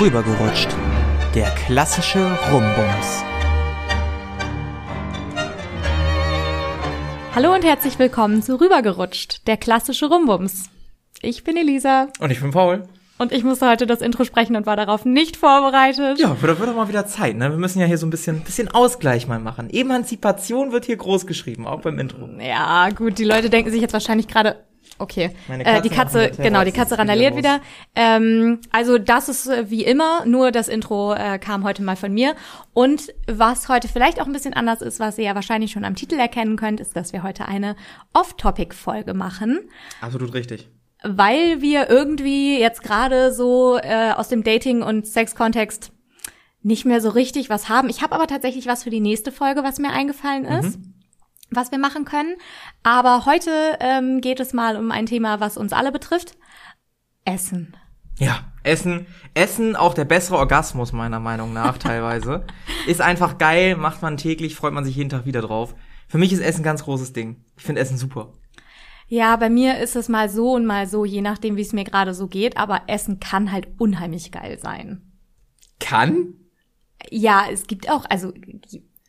Rübergerutscht. Der klassische Rumbums. Hallo und herzlich willkommen zu Rübergerutscht, der klassische Rumbums. Ich bin Elisa Und ich bin Paul. und ich musste heute das Intro sprechen und war darauf nicht vorbereitet. Ja, wird, wird doch mal wieder Zeit, ne? Wir müssen ja hier so ein bisschen, bisschen Ausgleich mal machen. Emanzipation wird hier groß geschrieben, auch beim Intro. Ja, gut, die Leute denken sich jetzt wahrscheinlich gerade, okay, Meine äh, die Katze genau, die Katze randaliert wieder. Ähm, also das ist äh, wie immer, nur das Intro äh, kam heute mal von mir. Und was heute vielleicht auch ein bisschen anders ist, was ihr ja wahrscheinlich schon am Titel erkennen könnt, ist, dass wir heute eine Off-Topic-Folge machen. Absolut richtig. weil wir irgendwie jetzt gerade so äh, aus dem Dating- und Sex-Kontext nicht mehr so richtig was haben. Ich habe aber tatsächlich was für die nächste Folge, was mir eingefallen ist, was wir machen können. Aber heute ähm, geht es mal um ein Thema, was uns alle betrifft. Essen. Ja, Essen, Essen, auch der bessere Orgasmus meiner Meinung nach teilweise, ist einfach geil, macht man täglich, freut man sich jeden Tag wieder drauf. Für mich ist Essen ein ganz großes Ding. Ich finde Essen super. Ja, bei mir ist es mal so und mal so, je nachdem, wie es mir gerade so geht. Aber Essen kann halt unheimlich geil sein. Kann? Ja, es gibt auch, also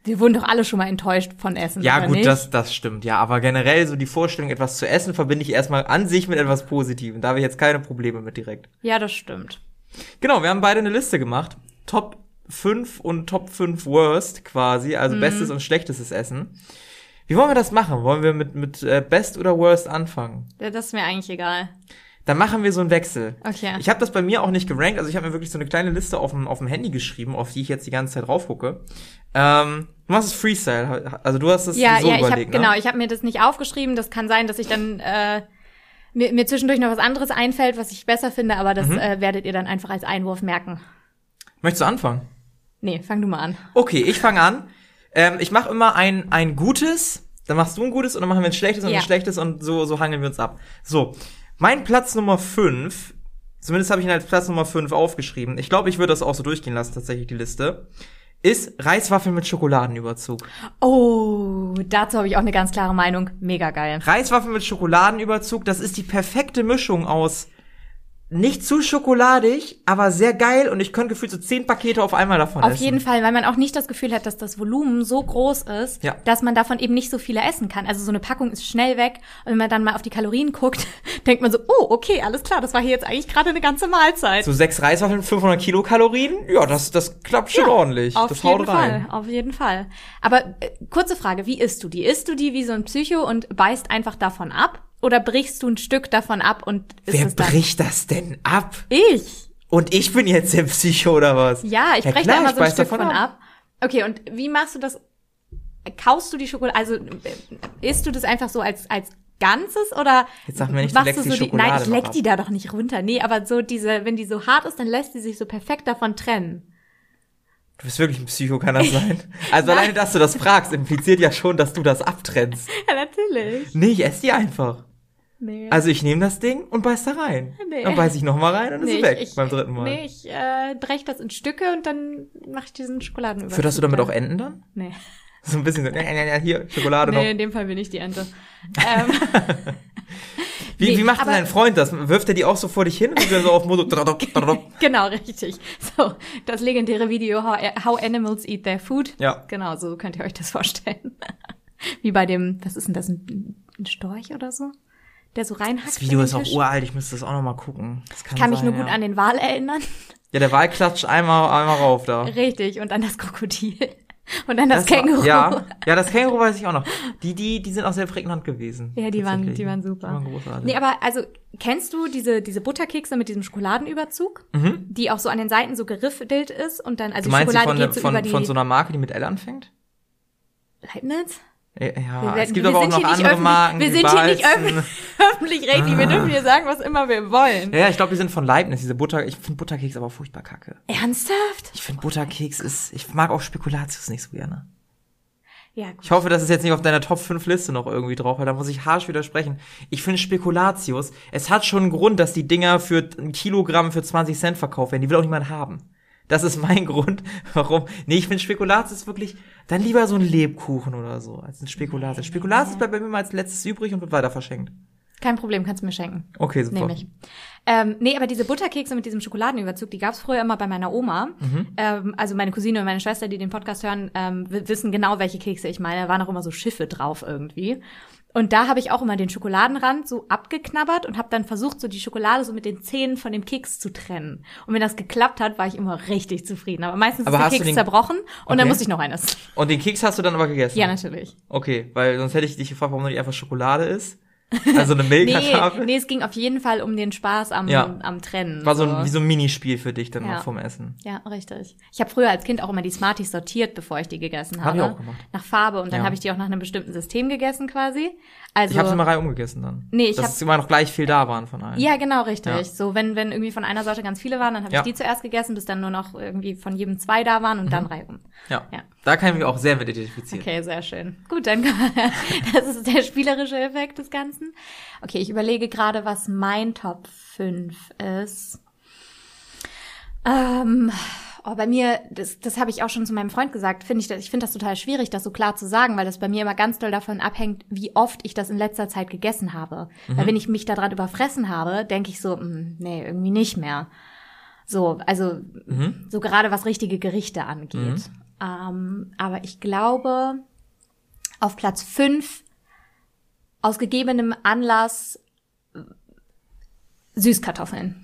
wir wurden doch alle schon mal enttäuscht von Essen. Ja, gut, nicht? das, das stimmt. Ja, aber generell so die Vorstellung, etwas zu essen, verbinde ich erstmal an sich mit etwas Positivem. Da habe ich jetzt keine Probleme mit direkt. Ja, das stimmt. Genau, wir haben beide eine Liste gemacht. Top 5 und Top 5 Worst quasi, also bestes und schlechtestes Essen. Wie wollen wir das machen? Wollen wir mit, mit äh, Best oder Worst anfangen? Das ist mir eigentlich egal. Dann machen wir so einen Wechsel. Okay. Ich habe das bei mir auch nicht gerankt, also ich habe mir wirklich so eine kleine Liste auf dem, auf dem Handy geschrieben, auf die ich jetzt die ganze Zeit raufgucke. Ähm, du machst es Freestyle, also du hast es ja, so ja, überlegt, genau, ne? ich habe mir das nicht aufgeschrieben. Das kann sein, dass ich dann äh, mir, mir zwischendurch noch was anderes einfällt, was ich besser finde, aber das Mhm. äh, werdet ihr dann einfach als Einwurf merken. Möchtest du anfangen? Nee, fang du mal an. Okay, ich fange an. Ähm, ich mache immer ein, ein gutes, dann machst du ein gutes und dann machen wir ein schlechtes und Ja. ein schlechtes und so, so hangeln wir uns ab. So, mein Platz Nummer 5, zumindest habe ich ihn als Platz Nummer 5 aufgeschrieben, ich glaube, ich würde das auch so durchgehen lassen, tatsächlich die Liste, ist Reiswaffeln mit Schokoladenüberzug. Oh, dazu habe ich auch eine ganz klare Meinung. Mega geil. Reiswaffeln mit Schokoladenüberzug, das ist die perfekte Mischung aus nicht zu schokoladig, aber sehr geil und ich könnte gefühlt so zehn Pakete auf einmal davon Auf essen. jeden Fall, weil man auch nicht das Gefühl hat, dass das Volumen so groß ist, Ja. dass man davon eben nicht so viele essen kann. Also so eine Packung ist schnell weg und wenn man dann mal auf die Kalorien guckt, denkt man so, oh, okay, alles klar, das war hier jetzt eigentlich gerade eine ganze Mahlzeit. So sechs Reiswaffeln, 500 Kilokalorien, ja, das, das klappt schon ordentlich. Auf das jeden haut rein. Fall, auf jeden Fall. Aber äh, kurze Frage, wie isst du die? Isst du die wie so ein Psycho und beißt einfach davon ab? Oder brichst du ein Stück davon ab und isst Wer bricht das denn ab? Ich. Und ich bin jetzt der Psycho oder was? Ja, ich breche klar, da immer so ein Stück davon von ab. Okay, und wie machst du das? Kaust du die Schokolade? Also isst du das einfach so als als Ganzes oder Jetzt sag mir nicht, du machst leckst die so Schokolade Nein, ich leck ab. die da doch nicht runter. Nee, aber so diese, wenn die so hart ist, dann lässt die sich so perfekt davon trennen. Du bist wirklich ein Psycho, kann das sein? Also alleine, dass du das fragst, impliziert ja schon, dass du das abtrennst. Ja, natürlich. Nee, ich esse die einfach. Nee. Also ich nehme das Ding und beiß da rein. Nee. Dann beiß ich noch mal rein und ist nee, sie weg ich, beim dritten Mal. Nee, ich äh, breche das in Stücke und dann mache ich diesen Schokoladenüberzug. Fütterst du damit da. auch Enten dann? Nee. So ein bisschen so, ja, ja, ja, hier, Schokolade Nee, noch. in dem Fall bin ich die Ente. ähm, Wie, nee, wie macht denn dein Freund das? Wirft er die auch so vor dich hin? Oder so auf Moto? genau, richtig. So, das legendäre Video How, How Animals Eat Their Food. Ja. Genau, so könnt ihr euch das vorstellen. Wie bei dem, was ist denn das, ein, ein Storch oder so? Der so reinhackt. Das Video ist auch uralt, ich müsste das auch noch mal gucken. Das kann Ich kann mich sein, nur gut ja. an den Wal erinnern. Ja, der Wal klatscht einmal, einmal rauf da. Richtig, und an das Krokodil. Und an das, war- Känguru. Ja, ja, das Känguru weiß ich auch noch. Die, die, die sind auch sehr prägnant gewesen. Ja, die waren, die waren super. Die waren großartig. Nee, aber also, kennst du diese, diese Butterkekse mit diesem Schokoladenüberzug? Die auch so an den Seiten so geriffelt ist und dann, also Mhm. du meinst die Schokolade von, der- geht so von, über die von so einer Marke, die mit L anfängt? Leibniz? Ja, Wir es werden- gibt wir aber auch noch andere öffentlich- Marken. Wir sind hier nicht Balzen. öffentlich, öffentlich-rechtlich. Wir dürfen hier sagen, was immer wir wollen. Ja, ja, ich glaube, die sind von Leibniz, diese Butter. Ich finde Butterkeks aber furchtbar kacke. Ernsthaft? Ich finde Butterkeks ist, ich mag auch Spekulatius nicht so gerne. Ja, gut. Ich hoffe, das ist jetzt nicht auf deiner Top 5 Liste noch irgendwie drauf, weil da muss ich harsch widersprechen. Ich finde Spekulatius, es hat schon einen Grund, dass die Dinger für ein Kilogramm für 20 Cent verkauft werden. Die will auch niemand haben. Das ist mein Grund, warum. Nee, ich finde Spekulatius wirklich, dann lieber so ein Lebkuchen oder so, als ein Spekulatius. Spekulatius bleibt bei mir mal als letztes übrig und wird weiter verschenkt. Kein Problem, kannst du mir schenken. Okay, super. Nehme ich. Ähm, nee, aber diese Butterkekse mit diesem Schokoladenüberzug, die gab's früher immer bei meiner Oma. Mhm. Ähm, also meine Cousine und meine Schwester, die den Podcast hören, ähm, wissen genau, welche Kekse ich meine. Da waren auch immer so Schiffe drauf irgendwie. Und da habe ich auch immer den Schokoladenrand so abgeknabbert und habe dann versucht, so die Schokolade so mit den Zähnen von dem Keks zu trennen. Und wenn das geklappt hat, war ich immer richtig zufrieden. Aber meistens Aber ist der Keks den- zerbrochen und Okay. dann musste ich noch eines. Und den Keks hast du dann aber gegessen? Ja, natürlich. Okay, weil sonst hätte ich dich gefragt, warum du nicht einfach Schokolade isst. Also eine Nee, Milka-Tafel. nee, es ging auf jeden Fall um den Spaß am, Ja. am Trennen. War so ein, wie so ein Minispiel für dich dann Ja. noch vom Essen. Ja, richtig. Ich habe früher als Kind auch immer die Smarties sortiert, bevor ich die gegessen Hab habe. ich auch gemacht. Nach Farbe und dann Ja. habe ich die auch nach einem bestimmten System gegessen quasi. Also Ich habe immer reihum gegessen dann. Nee, ich Dass hab- es immer noch gleich viel da waren von allen. ja, genau, richtig. Ja. So, wenn, wenn irgendwie von einer Sorte ganz viele waren, dann habe ich die zuerst gegessen, bis dann nur noch irgendwie von jedem zwei da waren und Mhm. dann reihum. ja. Ja. Da kann ich mich auch sehr mit identifizieren. Okay, sehr schön. Gut, dann das ist der spielerische Effekt des Ganzen. Okay, ich überlege gerade, was mein Top 5 ist. Ähm, oh, bei mir, das, das habe ich auch schon zu meinem Freund gesagt, finde ich, das- ich finde das total schwierig, das so klar zu sagen, weil das bei mir immer ganz doll davon abhängt, wie oft ich das in letzter Zeit gegessen habe. Weil wenn ich mich daran überfressen habe, denke ich so, mm, nee, irgendwie nicht mehr. So, also so gerade was richtige Gerichte angeht. Ähm, aber ich glaube, auf Platz 5 aus gegebenem Anlass Süßkartoffeln.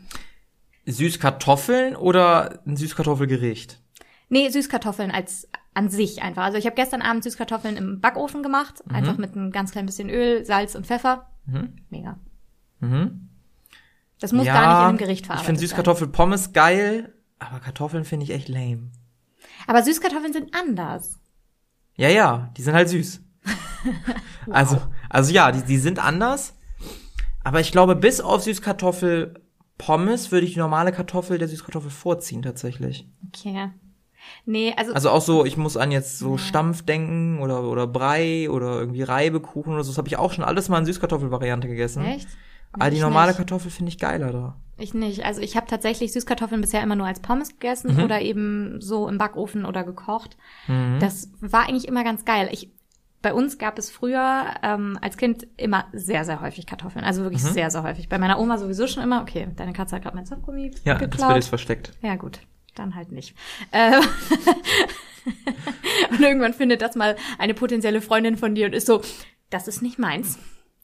Süßkartoffeln oder ein Süßkartoffelgericht? Nee, Süßkartoffeln als an sich einfach. Also ich habe gestern Abend Süßkartoffeln im Backofen gemacht, einfach mit einem ganz klein bisschen Öl, Salz und Pfeffer. Mega. Mhm. Das muss gar nicht in einem Gericht verarbeitet Ich finde Süßkartoffelpommes geil, aber Kartoffeln finde ich echt lame. Aber Süßkartoffeln sind anders. Ja, ja, die sind halt süß. Also, also ja, die, die sind anders. Aber ich glaube, bis auf Süßkartoffelpommes würde ich die normale Kartoffel der Süßkartoffel vorziehen, tatsächlich. Okay. Nee, also, Also auch so, ich muss an jetzt so Stampf denken oder, oder Brei oder irgendwie Reibekuchen oder so. Das habe ich auch schon alles mal in Süßkartoffelvariante gegessen. echt? Aber die normale nicht. Kartoffel finde ich geiler da. Ich nicht. Also ich habe tatsächlich Süßkartoffeln bisher immer nur als Pommes gegessen Mhm. oder eben so im Backofen oder gekocht. Das war eigentlich immer ganz geil. Ich, bei uns gab es früher ähm, als Kind immer sehr, sehr häufig Kartoffeln. Also wirklich Mhm. sehr, sehr häufig. Bei meiner Oma sowieso schon immer. Okay, deine Katze hat gerade mein Softgummi Ja, das geklaut. wird jetzt versteckt. Ja, gut. Dann halt nicht. Äh, und irgendwann findet das mal eine potenzielle Freundin von dir und ist so, das ist nicht meins.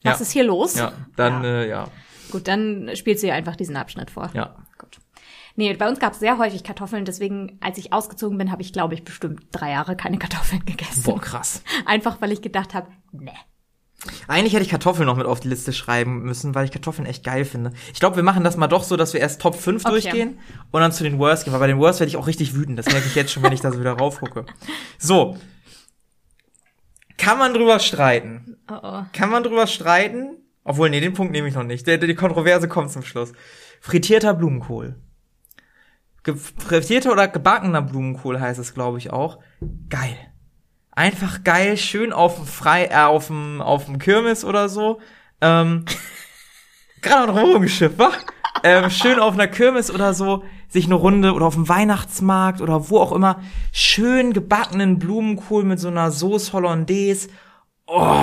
Was Ja. ist hier los? Ja, dann, Ja. Äh, ja, Gut, dann spielt sie einfach diesen Abschnitt vor. ja. Gut. Nee, bei uns gab es sehr häufig Kartoffeln, deswegen, als ich ausgezogen bin, habe ich, glaube ich, bestimmt drei Jahre keine Kartoffeln gegessen. Boah, krass. Einfach, weil ich gedacht habe, nee. Eigentlich hätte ich Kartoffeln noch mit auf die Liste schreiben müssen, weil ich Kartoffeln echt geil finde. Ich glaube, wir machen das mal doch so, dass wir erst Top 5 Okay. durchgehen und dann zu den Worst gehen, weil bei den Worst werde ich auch richtig wütend. Das merke ich jetzt schon, wenn ich da so wieder raufgucke. So. Kann man drüber streiten? Oh oh. Kann man drüber streiten? Obwohl, nee, den Punkt nehme ich noch nicht. Der, der, die Kontroverse kommt zum Schluss. Frittierter Blumenkohl. Ge frittierter oder gebackener Blumenkohl heißt es, glaube ich, auch. Geil. Einfach geil, schön auf dem Frei, äh, auf dem, auf dem Kirmes oder so. Ähm, gerade noch rumgeschifft, wa? Ähm, schön auf einer Kirmes oder so, sich eine Runde oder auf dem Weihnachtsmarkt oder wo auch immer, schön gebackenen Blumenkohl mit so einer Sauce Hollandaise. Oh.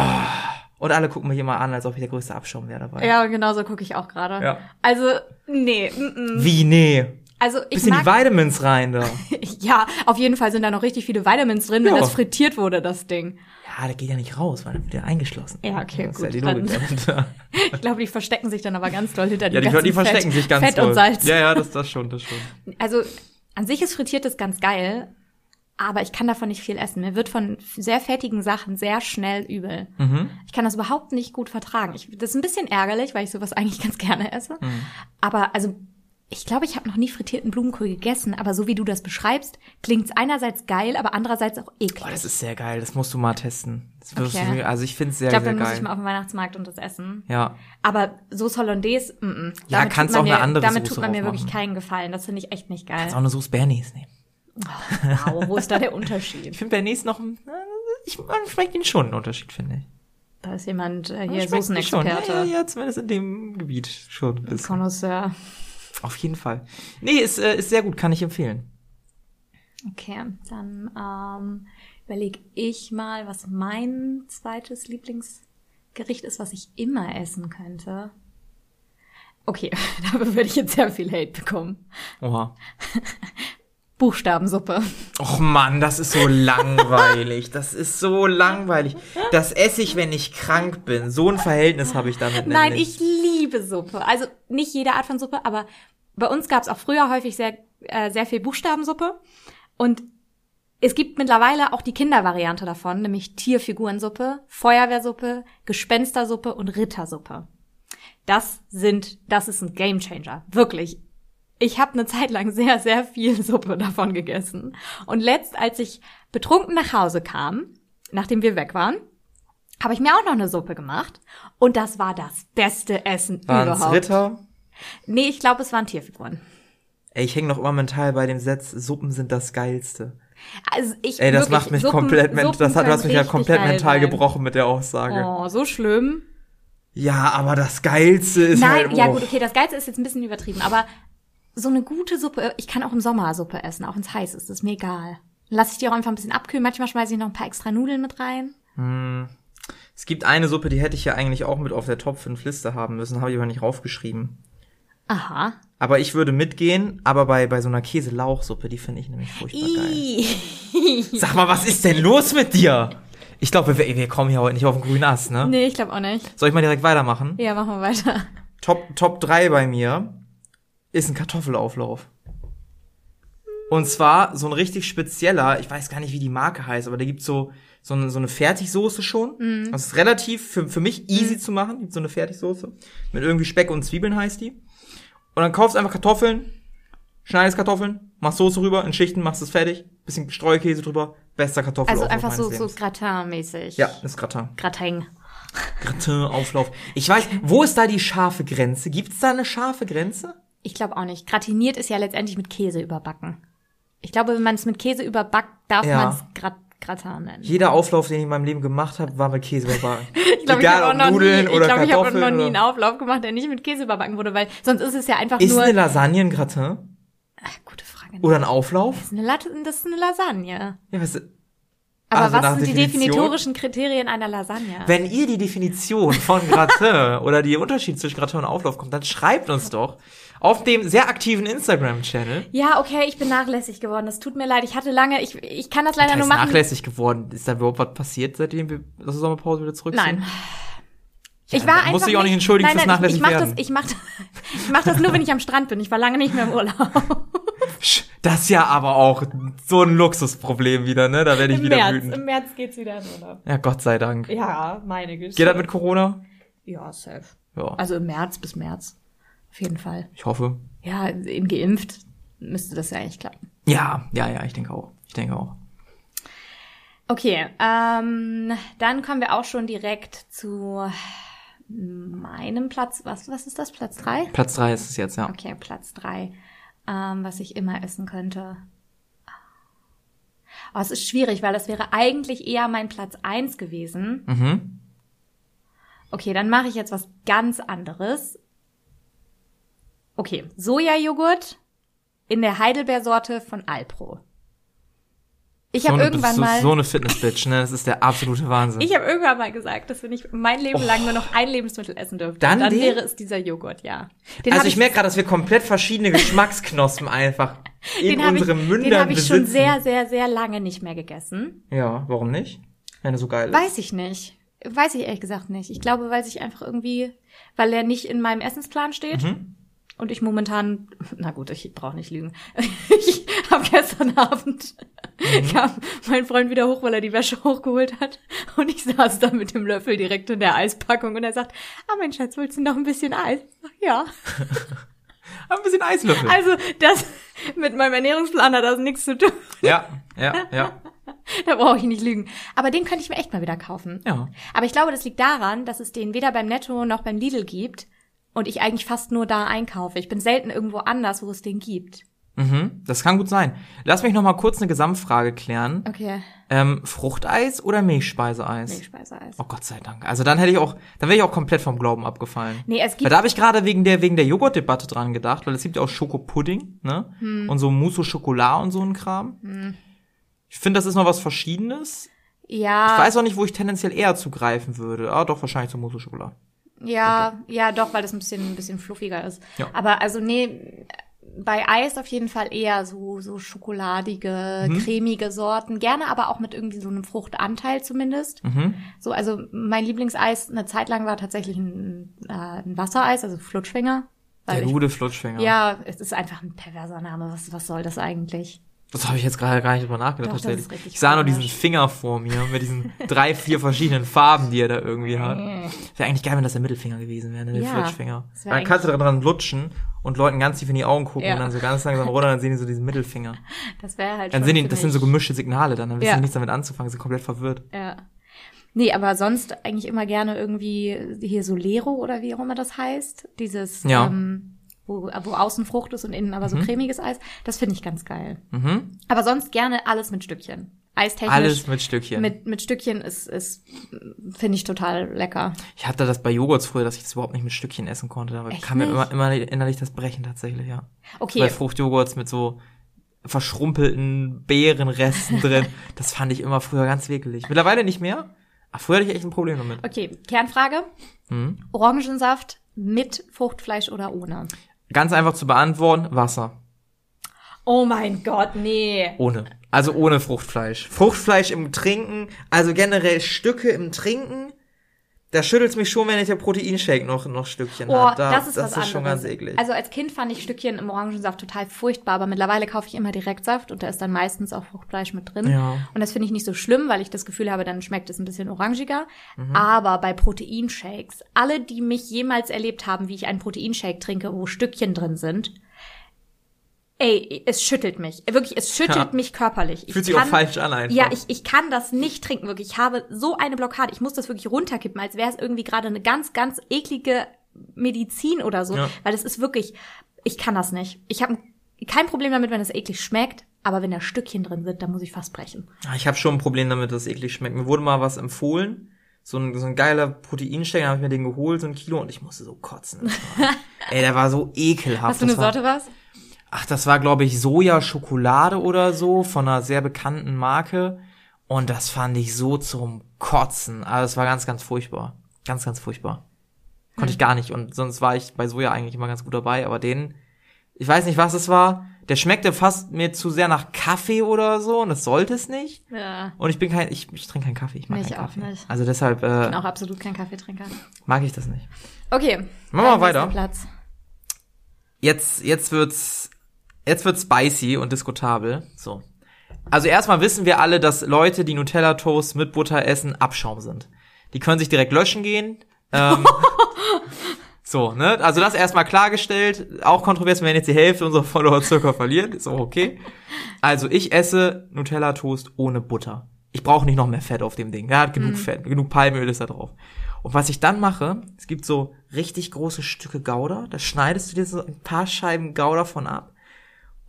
Und alle gucken mich immer an, als ob ich der größte Abschaum wäre dabei. Ja, genau so gucke ich auch gerade. Ja. Also, nee. Mm -mm. Wie, nee. Also ich Bisschen die mag, Vitamins rein da. ja, auf jeden Fall sind da noch richtig viele Vitamins drin, wenn Ja. das frittiert wurde, das Ding. Ja, der geht ja nicht raus, weil dann wird er eingeschlossen. Ja, okay, das gut, Ist ja die dann- Logik. Ich glaube, die verstecken sich dann aber ganz doll hinter Ja, dem die, ganzen die verstecken Fett, sich ganz Fett doll. und Salz. Ja, ja, das, das schon, das schon. Also an sich ist frittiertes ganz geil, aber ich kann davon nicht viel essen. Mir wird von sehr fettigen Sachen sehr schnell übel. Mhm. Ich kann das überhaupt nicht gut vertragen. Ich, das ist ein bisschen ärgerlich, weil ich sowas eigentlich ganz gerne esse. Mhm. Aber also ich glaube, ich habe noch nie frittierten Blumenkohl gegessen, aber so wie du das beschreibst, klingt's einerseits geil, aber andererseits auch eklig. Boah, das ist sehr geil. Das musst du mal testen. Okay. du, also ich finde es sehr, ich glaube, sehr dann geil. muss ich mal auf den Weihnachtsmarkt und das essen. ja. Aber Sauce Hollandaise, mm -mm. Ja, Damit kannst auch eine mir, andere Damit Soße tut man mir wirklich keinen Gefallen. Das finde ich echt nicht geil. Kannst auch eine Sauce Bernays nehmen. Wow, wo ist da der Unterschied? Ich finde Bernays noch, ich, man schmeckt ihn schon einen Unterschied, finde ich. Da ist jemand äh, hier. Soßenexperte. Ja, ja, ja, zumindest in dem Gebiet schon. Connoisseur. Auf jeden Fall. Nee, ist, äh, ist sehr gut, kann ich empfehlen. Okay, dann ähm, überlege ich mal, was mein zweites Lieblingsgericht Gericht ist, was ich immer essen könnte. Okay, dafür würde ich jetzt sehr viel Hate bekommen. Oha. Buchstabensuppe. Och Mann, das ist so langweilig. Das ist so langweilig. Das esse ich, wenn ich krank bin. So ein Verhältnis habe ich damit Nein, nämlich. ich liebe Suppe. Also nicht jede Art von Suppe, aber bei uns gab es auch früher häufig sehr, äh, sehr viel Buchstabensuppe. Und es gibt mittlerweile auch die Kindervariante davon, nämlich Tierfigurensuppe, Feuerwehrsuppe, Gespenstersuppe und Rittersuppe. Das sind, das ist ein Gamechanger. Wirklich. Ich habe eine Zeit lang sehr, sehr viel Suppe davon gegessen. Und letzt, als ich betrunken nach Hause kam, nachdem wir weg waren, habe ich mir auch noch eine Suppe gemacht. Und das war das beste Essen Waren's überhaupt. Ritter? Nee, ich glaube, es waren Tierfiguren. Ey, ich hänge noch immer mental bei dem Satz, Suppen sind das Geilste. Also ich Ey, das wirklich, macht mich Suppen- komplett mental, Suppen das hat, du hast mich ja komplett mental sein. gebrochen mit der Aussage. Oh, so schlimm. Ja, aber das Geilste ist Nein, halt, ja oh. gut, okay, das Geilste ist jetzt ein bisschen übertrieben, aber so eine gute Suppe, ich kann auch im Sommer Suppe essen, auch es heiß ist, ist mir egal. Lasse ich die auch einfach ein bisschen abkühlen, manchmal schmeiße ich noch ein paar extra Nudeln mit rein. Es gibt eine Suppe, die hätte ich ja eigentlich auch mit auf der Top 5 Liste haben müssen, habe ich aber nicht raufgeschrieben. Aha. Aber ich würde mitgehen, aber bei, bei so einer Käse-Lauchsuppe, die finde ich nämlich furchtbar geil. Sag mal, was ist denn los mit dir? Ich glaube, wir, wir kommen hier heute nicht auf den grünen Ast, ne? nee, ich glaube auch nicht. Soll ich mal direkt weitermachen? Ja, machen wir weiter. Top, Top 3 bei mir ist ein Kartoffelauflauf. Und zwar so ein richtig spezieller, ich weiß gar nicht, wie die Marke heißt, aber da gibt's so, so eine, so eine Fertigsoße schon. Das ist relativ für, für mich easy zu machen. Gibt so eine Fertigsoße. Mit irgendwie Speck und Zwiebeln heißt die. Und dann kaufst einfach Kartoffeln, schneidest Kartoffeln, machst Soße rüber, in Schichten, machst es fertig, bisschen Streukäse drüber, bester Kartoffelauflauf Also einfach so, so. Gratin-mäßig. Ja, ist Gratin. Gratin. Gratin-Auflauf. Ich weiß, wo ist da die scharfe Grenze? Gibt's da eine scharfe Grenze? Ich glaube auch nicht. Gratiniert ist ja letztendlich mit Käse überbacken. Ich glaube, wenn man es mit Käse überbackt, darf Ja. man es Gratin nennen. Jeder Auflauf, den ich in meinem Leben gemacht habe, war mit Käse überbacken. Ich glaube, ich Egal habe auch ob noch nie, ich oder glaube, ich habe Kartoffeln noch nie einen Auflauf gemacht, der nicht mit Käse überbacken wurde, weil sonst ist es ja einfach Ist nur. eine Lasagne ein Gratin? Ach, gute Frage. Oder ein Auflauf? Das ist eine, Lat das ist eine Lasagne. Ja, was, Aber Also was sind die definitorischen Kriterien einer Lasagne? wenn ihr die Definition von Gratin oder die Unterschied zwischen Gratin und Auflauf kommt, dann schreibt uns doch auf dem sehr aktiven Instagram-Channel. ja, okay, ich bin nachlässig geworden. Das tut mir leid. Ich hatte lange, ich, ich kann das leider Da nur ist machen. nachlässig geworden. Ist da überhaupt was passiert, seitdem wir aus der Sommerpause wieder zurück sind? Nein. Ja, ich war einfach musst du dich auch nicht entschuldigen nein, fürs nein, nachlässig ich, ich mach werden. das, ich mach, das- ich mach das nur, wenn ich am Strand bin. Ich war lange nicht mehr im Urlaub. Das ist ja aber auch so ein Luxusproblem wieder, ne? Da werde ich Im wieder März, wütend. im März geht's wieder in Urlaub. Ja, Gott sei Dank. Ja, meine Güte. Geht das mit Corona? Ja, safe. Ja, Also im März bis März. Auf jeden Fall. ich hoffe. Ja, eben geimpft müsste das ja eigentlich klappen. Ja, ja, ja, ich denke auch. Ich denke auch. Okay, ähm, dann kommen wir auch schon direkt zu meinem Platz. Was, was ist das? Platz drei? Platz drei ist es jetzt, ja. Okay, Platz drei, ähm, was ich immer essen könnte. Oh, es ist schwierig, weil das wäre eigentlich eher mein Platz eins gewesen. Mhm. Okay, dann mache ich jetzt was ganz anderes. Okay, Sojajoghurt in der Heidelbeersorte von Alpro. Ich so habe irgendwann so, mal so eine Fitness-Bitch, ne? Das ist der absolute Wahnsinn. ich habe irgendwann mal gesagt, dass wenn ich mein Leben lang nur noch ein Lebensmittel essen dürfte, Dann dann, wäre es dieser Joghurt, ja. Den also hab ich merke gerade, dass wir komplett verschiedene Geschmacksknospen einfach in den hab ich, unseren Mündern den habe ich schon sehr, sehr, sehr lange nicht mehr gegessen. Ja, warum nicht? Wenn er so geil ist. Weiß ich nicht. Weiß ich ehrlich gesagt nicht. Ich glaube, weil sich einfach irgendwie, weil er nicht in meinem Essensplan steht. Mhm. Und ich momentan, na gut, ich brauche nicht lügen. Ich habe gestern Abend Mhm. kam mein Freund wieder hoch, weil er die Wäsche hochgeholt hat. Und ich saß da mit dem Löffel direkt in der Eispackung und er sagt, ah mein Schatz, willst du noch ein bisschen Eis? Sag, ja. Ein bisschen Eislöffel. Also das mit meinem Ernährungsplan hat das nichts zu tun. ja, ja, ja. Da brauche ich nicht lügen. Aber den könnte ich mir echt mal wieder kaufen. Ja. Aber ich glaube, das liegt daran, dass es den weder beim Netto noch beim Lidl gibt und ich eigentlich fast nur da einkaufe. Ich bin selten irgendwo anders, wo es den gibt. Mhm, das kann gut sein. Lass mich noch mal kurz eine Gesamtfrage klären. Okay. Ähm, Fruchteis oder Milchspeiseeis? Milchspeiseeis. Oh Gott sei Dank. Also dann hätte ich auch, dann wäre ich auch komplett vom Glauben abgefallen. Nee, es Weil gibt da habe ich gerade wegen der wegen der Joghurtdebatte dran gedacht, weil es gibt ja auch Schokopudding, ne? Hm. Und so Mousse au Chocolat und so ein Kram. Ich finde, das ist noch was Verschiedenes. Ja. Ich weiß auch nicht, wo ich tendenziell eher zugreifen würde. Ah, doch, wahrscheinlich zur Mousse Schokolade. Ja, ja, doch, weil das ein bisschen, ein bisschen fluffiger ist. Ja. Aber also nee, bei Eis auf jeden Fall eher so, so schokoladige, Mhm. cremige Sorten. Gerne aber auch mit irgendwie so einem Fruchtanteil zumindest. Mhm. So, also mein Lieblingseis eine Zeit lang war tatsächlich ein, äh, ein Wassereis, also Flutschfinger. Der ich, gute Flutschfinger. ja, es ist einfach ein perverser Name. Was, was soll das eigentlich? Das habe ich jetzt gerade gar nicht drüber nachgedacht. Doch, tatsächlich. ich sah nur diesen. Finger vor mir mit diesen drei, vier verschiedenen Farben, die er da irgendwie hat. Wäre eigentlich geil, wenn das der Mittelfinger gewesen wäre, ne? der Ja, Flutschfinger. Dann kannst du dran lutschen und Leuten ganz tief in die Augen gucken Ja. und dann so ganz langsam runter, dann sehen die so diesen Mittelfinger. Das wäre halt Dann schon sind die, das sind so gemischte Signale dann, dann wissen Ja. die nichts damit anzufangen, sind komplett verwirrt. Ja. Nee, aber sonst eigentlich immer gerne irgendwie hier Solero oder wie auch immer das heißt. Dieses, Ja. ähm, wo, wo außen Frucht ist und innen aber so Mhm. cremiges Eis. Das finde ich ganz geil. Mhm. Aber sonst gerne alles mit Stückchen. Eistechnisch. Alles mit Stückchen. mit, mit Stückchen ist, ist finde ich total lecker. ich hatte das bei Joghurts früher, dass ich das überhaupt nicht mit Stückchen essen konnte. Da Echt kam mir immer, immer innerlich das Brechen tatsächlich, ja. Okay. Bei Fruchtjoghurts mit so verschrumpelten Beerenresten drin. Das fand ich immer früher ganz ekelig. Mittlerweile nicht mehr. Ach, früher hatte ich echt ein Problem damit. Okay, Kernfrage. Mhm. Orangensaft mit Fruchtfleisch oder ohne? Ganz einfach zu beantworten, Wasser. Oh mein Gott, nee. Ohne. Also ohne Fruchtfleisch. Fruchtfleisch im Trinken, also generell Stücke im Trinken, da schüttelt's mich schon, wenn ich der Proteinshake noch, noch Stückchen Oh, hat. Da, das ist was ist schon ganz eklig. Also als Kind fand ich Stückchen im Orangensaft total furchtbar, aber mittlerweile kaufe ich immer Direktsaft und da ist dann meistens auch Fruchtfleisch mit drin. Ja. Und das finde ich nicht so schlimm, weil ich das Gefühl habe, dann schmeckt es ein bisschen orangiger. Mhm. Aber bei Proteinshakes, alle, die mich jemals erlebt haben, wie ich einen Proteinshake trinke, wo Stückchen drin sind, ey, es schüttelt mich. Wirklich, es schüttelt Ja. mich körperlich. Ich Fühlt sich auch falsch an einfach. Ja, ich, ich kann das nicht trinken, wirklich. Ich habe so eine Blockade. Ich muss das wirklich runterkippen, als wäre es irgendwie gerade eine ganz, ganz eklige Medizin oder so. Ja. Weil es ist wirklich, ich kann das nicht. Ich habe kein Problem damit, wenn es eklig schmeckt, aber wenn da Stückchen drin sind, dann muss ich fast brechen. Ah, Ich habe schon ein Problem damit, dass es eklig schmeckt. Mir wurde mal was empfohlen. So ein, so ein geiler Proteinshake, habe ich mir den geholt, so ein Kilo, und ich musste so kotzen. Das ey, der war so ekelhaft. Hast du eine Das war- Sorte was? Ach, das war, glaube ich, Soja-Schokolade oder so von einer sehr bekannten Marke. Und das fand ich so zum Kotzen. Also es war ganz, ganz furchtbar. Ganz, ganz furchtbar. Konnte ich gar nicht. Und sonst war ich bei Soja eigentlich immer ganz gut dabei. Aber den, ich weiß nicht, was es war. Der schmeckte fast mir zu sehr nach Kaffee oder so. Und das sollte es nicht. Ja. Und ich bin kein, ich, ich trinke keinen Kaffee. Ich mag Nee, ich keinen auch Kaffee. nicht. Also deshalb Bin äh, auch absolut kein Kaffeetrinker. mag ich das nicht. Okay. Machen wir weiter. Platz. jetzt, jetzt wird's, jetzt wird's spicy und diskutabel. So. Also erstmal wissen wir alle, dass Leute, die Nutella Toast mit Butter essen, Abschaum sind. Die können sich direkt löschen gehen. Ähm, so, ne? Also das erstmal klargestellt. Auch kontrovers, wenn jetzt die Hälfte unserer Follower circa verlieren. Ist auch okay. Also ich esse Nutella Toast ohne Butter. Ich brauche nicht noch mehr Fett auf dem Ding. Er hat genug Fett, genug Palmöl ist da drauf. Und was ich dann mache, es gibt so richtig große Stücke Gouda, da schneidest du dir so ein paar Scheiben Gouda von ab.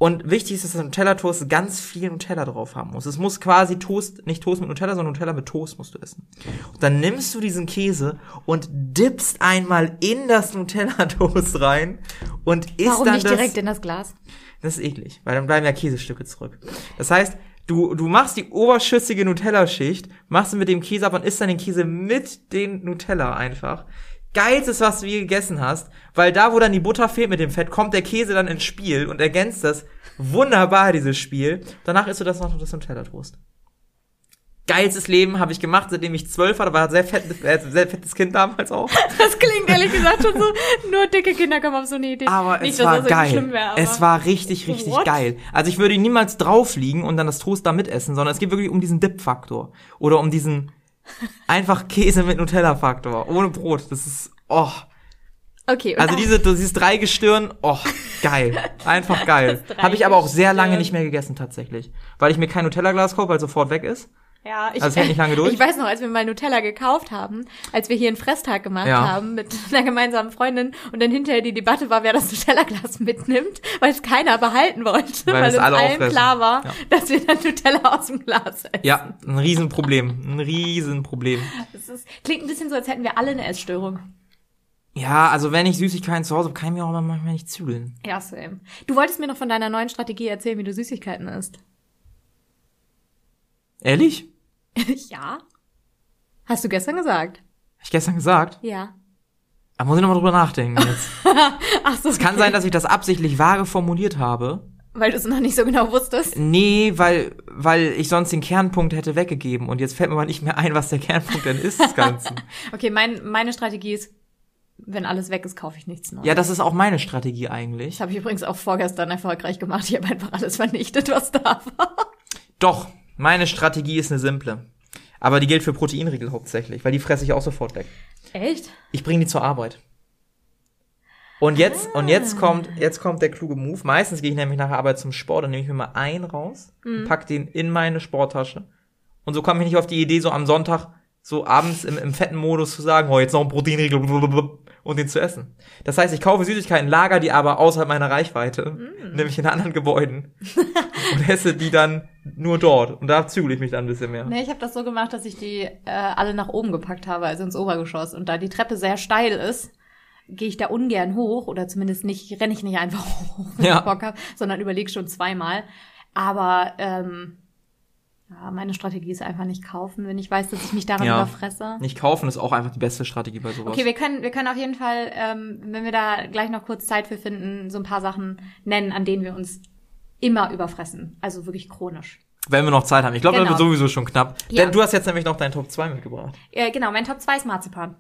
Und wichtig ist, dass der Nutella-Toast ganz viel Nutella drauf haben muss. Es muss quasi Toast, nicht Toast mit Nutella, sondern Nutella mit Toast musst du essen. Und dann nimmst du diesen Käse und dippst einmal in das Nutella-Toast rein und isst Warum dann nicht das. direkt in das Glas? Das ist eklig, weil dann bleiben ja Käsestücke zurück. Das heißt, du, du machst die oberschüssige Nutella-Schicht, machst sie mit dem Käse ab und isst dann den Käse mit den Nutella einfach. Geilstes, was du je gegessen hast, weil da, wo dann die Butter fehlt mit dem Fett, kommt der Käse dann ins Spiel und ergänzt das wunderbar, dieses Spiel. Danach isst du das noch das Nutella-Toast. Geilstes Leben habe ich gemacht, seitdem ich zwölf war, da war sehr, fett, äh, sehr fettes Kind damals auch. Das klingt ehrlich gesagt schon so, nur dicke Kinder kommen auf so eine Idee. Aber nicht, es war geil. wäre, aber es war richtig, richtig What? geil. Also ich würde niemals drauf liegen und dann das Toast da mitessen, sondern es geht wirklich um diesen Dip-Faktor. Oder um diesen einfach Käse mit Nutella-Faktor. Ohne Brot. Das ist, oh. Okay, Also diese, dieses Dreigestirn, oh, geil. Einfach geil. Habe ich aber auch sehr lange nicht mehr gegessen tatsächlich. Weil ich mir kein Nutella-Glas kaufe, weil sofort weg ist. Ja, ich, Also hält nicht lange durch? Ich weiß noch, als wir mal Nutella gekauft haben, als wir hier einen Fresstag gemacht Ja. haben mit einer gemeinsamen Freundin und dann hinterher die Debatte war, wer das Nutella-Glas mitnimmt, weil es keiner behalten wollte, Weil weil, es allen klar war, Ja. dass wir dann Nutella aus dem Glas essen. Ja, ein Riesenproblem. Ein Riesenproblem. Das ist, klingt ein bisschen so, als hätten wir alle eine Essstörung. Ja, also wenn ich Süßigkeiten zu Hause habe, kann ich mir auch manchmal nicht zügeln. Ja, same. Du wolltest mir noch von deiner neuen Strategie erzählen, wie du Süßigkeiten isst. Ehrlich? ja. Hast du gestern gesagt? Hab ich gestern gesagt? Ja. Da muss ich nochmal drüber nachdenken jetzt. Ach so. Es kann sein, dass ich das absichtlich vage formuliert habe. Weil du es noch nicht so genau wusstest. Nee, weil, weil ich sonst den Kernpunkt hätte weggegeben und jetzt fällt mir mal nicht mehr ein, was der Kernpunkt denn ist des Ganzen. Okay, mein, meine Strategie ist, wenn alles weg ist, kaufe ich nichts Neues. ja, das ist auch meine Strategie eigentlich. Das habe ich übrigens auch vorgestern erfolgreich gemacht. Ich habe einfach alles vernichtet, was da war. Doch, meine Strategie ist eine simple. Aber die gilt für Proteinriegel hauptsächlich, weil die fresse ich auch sofort weg. Echt? Ich bringe die zur Arbeit. Und jetzt, und jetzt kommt, jetzt kommt der kluge Move. Meistens gehe ich nämlich nach der Arbeit zum Sport, dann nehme ich mir mal einen raus, und pack den in meine Sporttasche. Und so komme ich nicht auf die Idee, so am Sonntag, so abends im, im fetten Modus zu sagen, oh, jetzt noch ein Proteinriegel und den zu essen. Das heißt, ich kaufe Süßigkeiten, lager die aber außerhalb meiner Reichweite, nämlich in anderen Gebäuden, und esse die dann nur dort. Und da zügel ich mich dann ein bisschen mehr. Nee, ich habe das so gemacht, dass ich die äh, alle nach oben gepackt habe, also ins Obergeschoss. Und da die Treppe sehr steil ist, gehe ich da ungern hoch oder zumindest nicht, renne ich nicht einfach hoch, wenn Ja. ich Bock hab, sondern überlege schon zweimal. Aber ähm, ja, meine Strategie ist einfach nicht kaufen, wenn ich weiß, dass ich mich daran Ja. überfresse. Nicht kaufen ist auch einfach die beste Strategie bei sowas. Okay, wir können, wir können auf jeden Fall, ähm, wenn wir da gleich noch kurz Zeit für finden, so ein paar Sachen nennen, an denen wir uns immer überfressen. Also wirklich chronisch. Wenn wir noch Zeit haben. Ich glaube, Genau. das wird sowieso schon knapp. Ja. Denn du hast jetzt nämlich noch deinen Top 2 mitgebracht. Äh, genau, mein Top 2 ist Marzipan.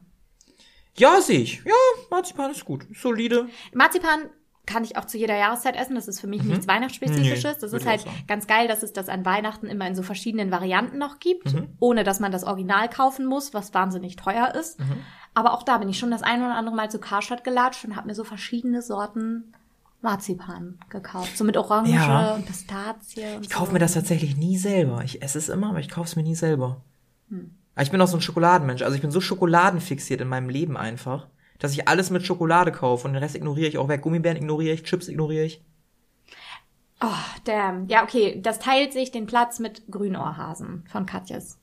Ja, sehe ich. Ja, Marzipan ist gut. Solide. Marzipan kann ich auch zu jeder Jahreszeit essen. Das ist für mich nichts Weihnachtsspezifisches. Mhm. Nee, das ist halt ganz geil, dass es das an Weihnachten immer in so verschiedenen Varianten noch gibt, Mhm. ohne dass man das Original kaufen muss, was wahnsinnig teuer ist. Mhm. Aber auch da bin ich schon das eine oder andere Mal zu Karstadt gelatscht und habe mir so verschiedene Sorten Marzipan gekauft. So mit Orange Ja. und Pistazie und Ich kaufe so. mir das tatsächlich nie selber. Ich esse es immer, aber ich kaufe es mir nie selber. Hm. Ich bin auch so ein Schokoladenmensch. Also ich bin so schokoladenfixiert in meinem Leben einfach, dass ich alles mit Schokolade kaufe und den Rest ignoriere ich auch weg. Gummibären ignoriere ich, Chips ignoriere ich. Oh, damn. Ja, okay. Das teilt sich den Platz mit Grünohrhasen von Katjes.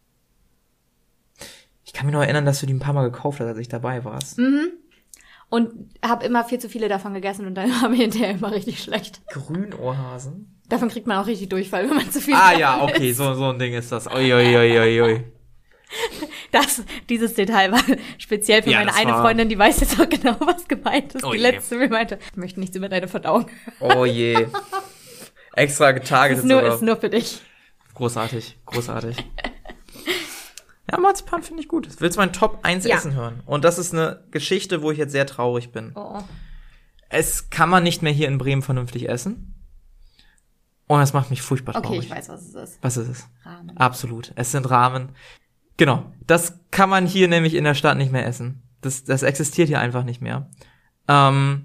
Ich kann mich noch erinnern, dass du die ein paar Mal gekauft hast, als ich dabei warst. Hm. Und habe immer viel zu viele davon gegessen und dann war mir hinterher immer richtig schlecht. Grünohrhasen? Davon kriegt man auch richtig Durchfall, wenn man zu viel Ah ja, okay, isst. so, so ein Ding ist das. Ui, ui, ui, ui, ui. Das, dieses Detail war speziell für Ja, meine eine war- Freundin, die weiß jetzt auch genau, was gemeint ist. Oh die je. letzte mir meinte, ich möchte nichts über deine Verdauung. Oh je. Extra getargetet Ist nur, sogar. ist nur für dich. Großartig, großartig. Ja, Marzipan finde ich gut. Willst du mein Top 1 Ja. Essen hören? Und das ist eine Geschichte, wo ich jetzt sehr traurig bin. Oh. Es kann man nicht mehr hier in Bremen vernünftig essen. Und das macht mich furchtbar traurig. Okay, ich weiß, was es ist. Was ist es? Rahmen. Absolut. Es sind Rahmen. Genau. Das kann man hier nämlich in der Stadt nicht mehr essen. Das, das existiert hier einfach nicht mehr. Ähm,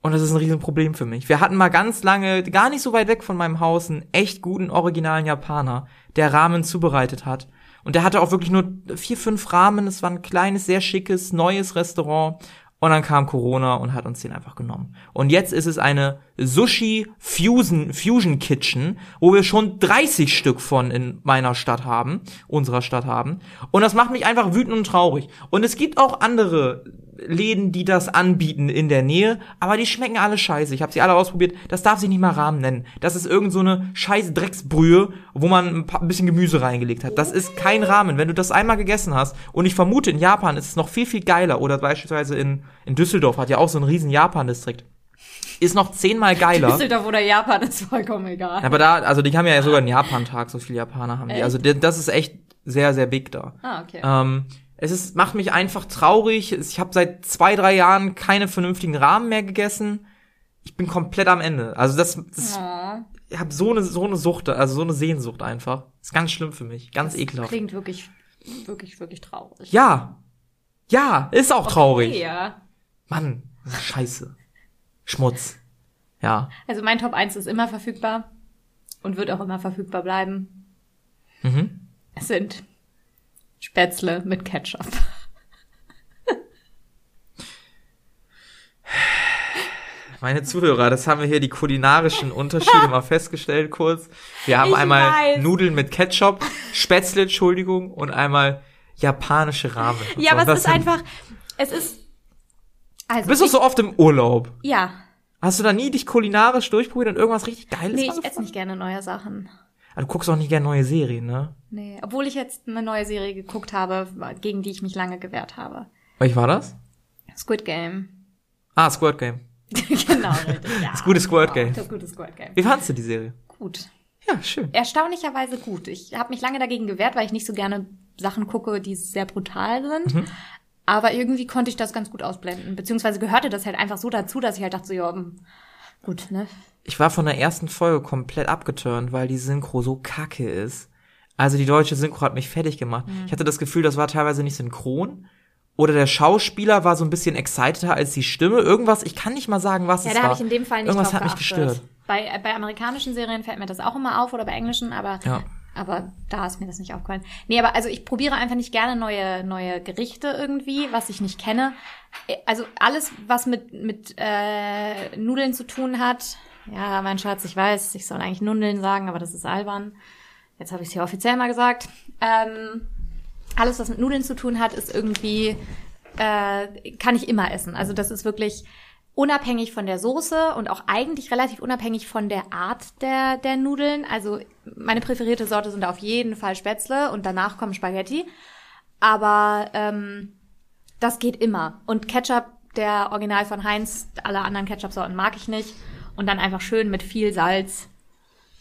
und das ist ein Riesenproblem für mich. Wir hatten mal ganz lange, gar nicht so weit weg von meinem Haus, einen echt guten originalen Japaner, der Ramen zubereitet hat. Und der hatte auch wirklich nur vier, fünf Ramen. Es war ein kleines, sehr schickes, neues Restaurant. Und dann kam Corona und hat uns den einfach genommen. Und jetzt ist es eine Sushi Fusion, Fusion Kitchen, wo wir schon 30 Stück von in meiner Stadt haben, unserer Stadt haben. Und das macht mich einfach wütend und traurig. Und es gibt auch andere Läden, die das anbieten in der Nähe, aber die schmecken alle scheiße. Ich habe sie alle ausprobiert. Das darf sich nicht mal Rahmen nennen. Das ist irgend so eine scheiß Drecksbrühe, wo man ein, paar, ein bisschen Gemüse reingelegt hat. Das ist kein Rahmen. Wenn du das einmal gegessen hast, und ich vermute, in Japan ist es noch viel, viel geiler, oder beispielsweise in, in Düsseldorf hat ja auch so einen riesen Japan-Distrikt. Ist noch zehnmal geiler. Düsseldorf oder Japan ist vollkommen egal. Aber da, also die haben ja sogar einen Japan-Tag, so viele Japaner haben die. Echt? Also das ist echt sehr, sehr big da. Ah, okay. Ähm, es ist, macht mich einfach traurig. Ich habe seit zwei, drei Jahren keine vernünftigen Rahmen mehr gegessen. Ich bin komplett am Ende. Also das, das Oh, ich habe so eine so eine Sucht, also so eine Sehnsucht einfach. ist ganz schlimm für mich, ganz ekelhaft. klingt wirklich, wirklich, wirklich traurig. Ja, ja, ist auch traurig. Ja. Mann, das scheiße, Schmutz. Ja, Also mein Top 1 ist immer verfügbar und wird auch immer verfügbar bleiben. mhm. Es sind Spätzle mit Ketchup. Meine Zuhörer, das haben wir hier die kulinarischen Unterschiede mal festgestellt kurz. Wir haben Ich einmal weiß. Nudeln mit Ketchup, Spätzle, Entschuldigung, und einmal japanische Ramen. Ja, so. aber es ist einfach, es ist, also Du bist doch so oft im Urlaub. ja, Hast du da nie dich kulinarisch durchprobiert und irgendwas richtig Geiles nee, ich esse nicht gerne neue Sachen. Aber du guckst auch nicht gerne neue Serien, ne? Nee, obwohl ich jetzt eine neue Serie geguckt habe, gegen die ich mich lange gewehrt habe. Welch war das? Squid Game. Ah, Squirt Game. genau, richtig. Ja, Das gute Squirt Game. Das gute Squid Game. Wie fandst du die Serie? Gut. Ja, schön. Erstaunlicherweise gut. Ich habe mich lange dagegen gewehrt, weil ich nicht so gerne Sachen gucke, die sehr brutal sind. Mhm. Aber irgendwie konnte ich das ganz gut ausblenden. Beziehungsweise gehörte das halt einfach so dazu, dass ich halt dachte so, ja, hm, gut, ne? Ich war von der ersten Folge komplett abgeturnt, weil die Synchro so kacke ist. Also die deutsche Synchro hat mich fertig gemacht. Mhm. Ich hatte das Gefühl, das war teilweise nicht synchron. Oder der Schauspieler war so ein bisschen exciteder als die Stimme. Irgendwas, ich kann nicht mal sagen, was Ja, es da war. habe ich in dem Fall nicht Irgendwas hat mich geachtet. gestört. Bei, bei amerikanischen Serien fällt mir das auch immer auf oder bei englischen, aber, Ja. Aber da ist mir das nicht aufgefallen. Nee, aber also ich probiere einfach nicht gerne neue, neue Gerichte irgendwie, was ich nicht kenne. Äh, Also alles, was mit, mit äh, Nudeln zu tun hat. Ja, mein Schatz, ich weiß, ich soll eigentlich Nudeln sagen, aber das ist albern. Jetzt habe ich es hier offiziell mal gesagt. Ähm, alles, was mit Nudeln zu tun hat, ist irgendwie, äh, kann ich immer essen. Also das ist wirklich unabhängig von der Soße und auch eigentlich relativ unabhängig von der Art der, der Nudeln. Also meine präferierte Sorte sind auf jeden Fall Spätzle und danach kommen Spaghetti. Aber ähm, das geht immer. Und Ketchup, der Original von Heinz, alle anderen Ketchup-Sorten mag ich nicht. Und dann einfach schön mit viel Salz.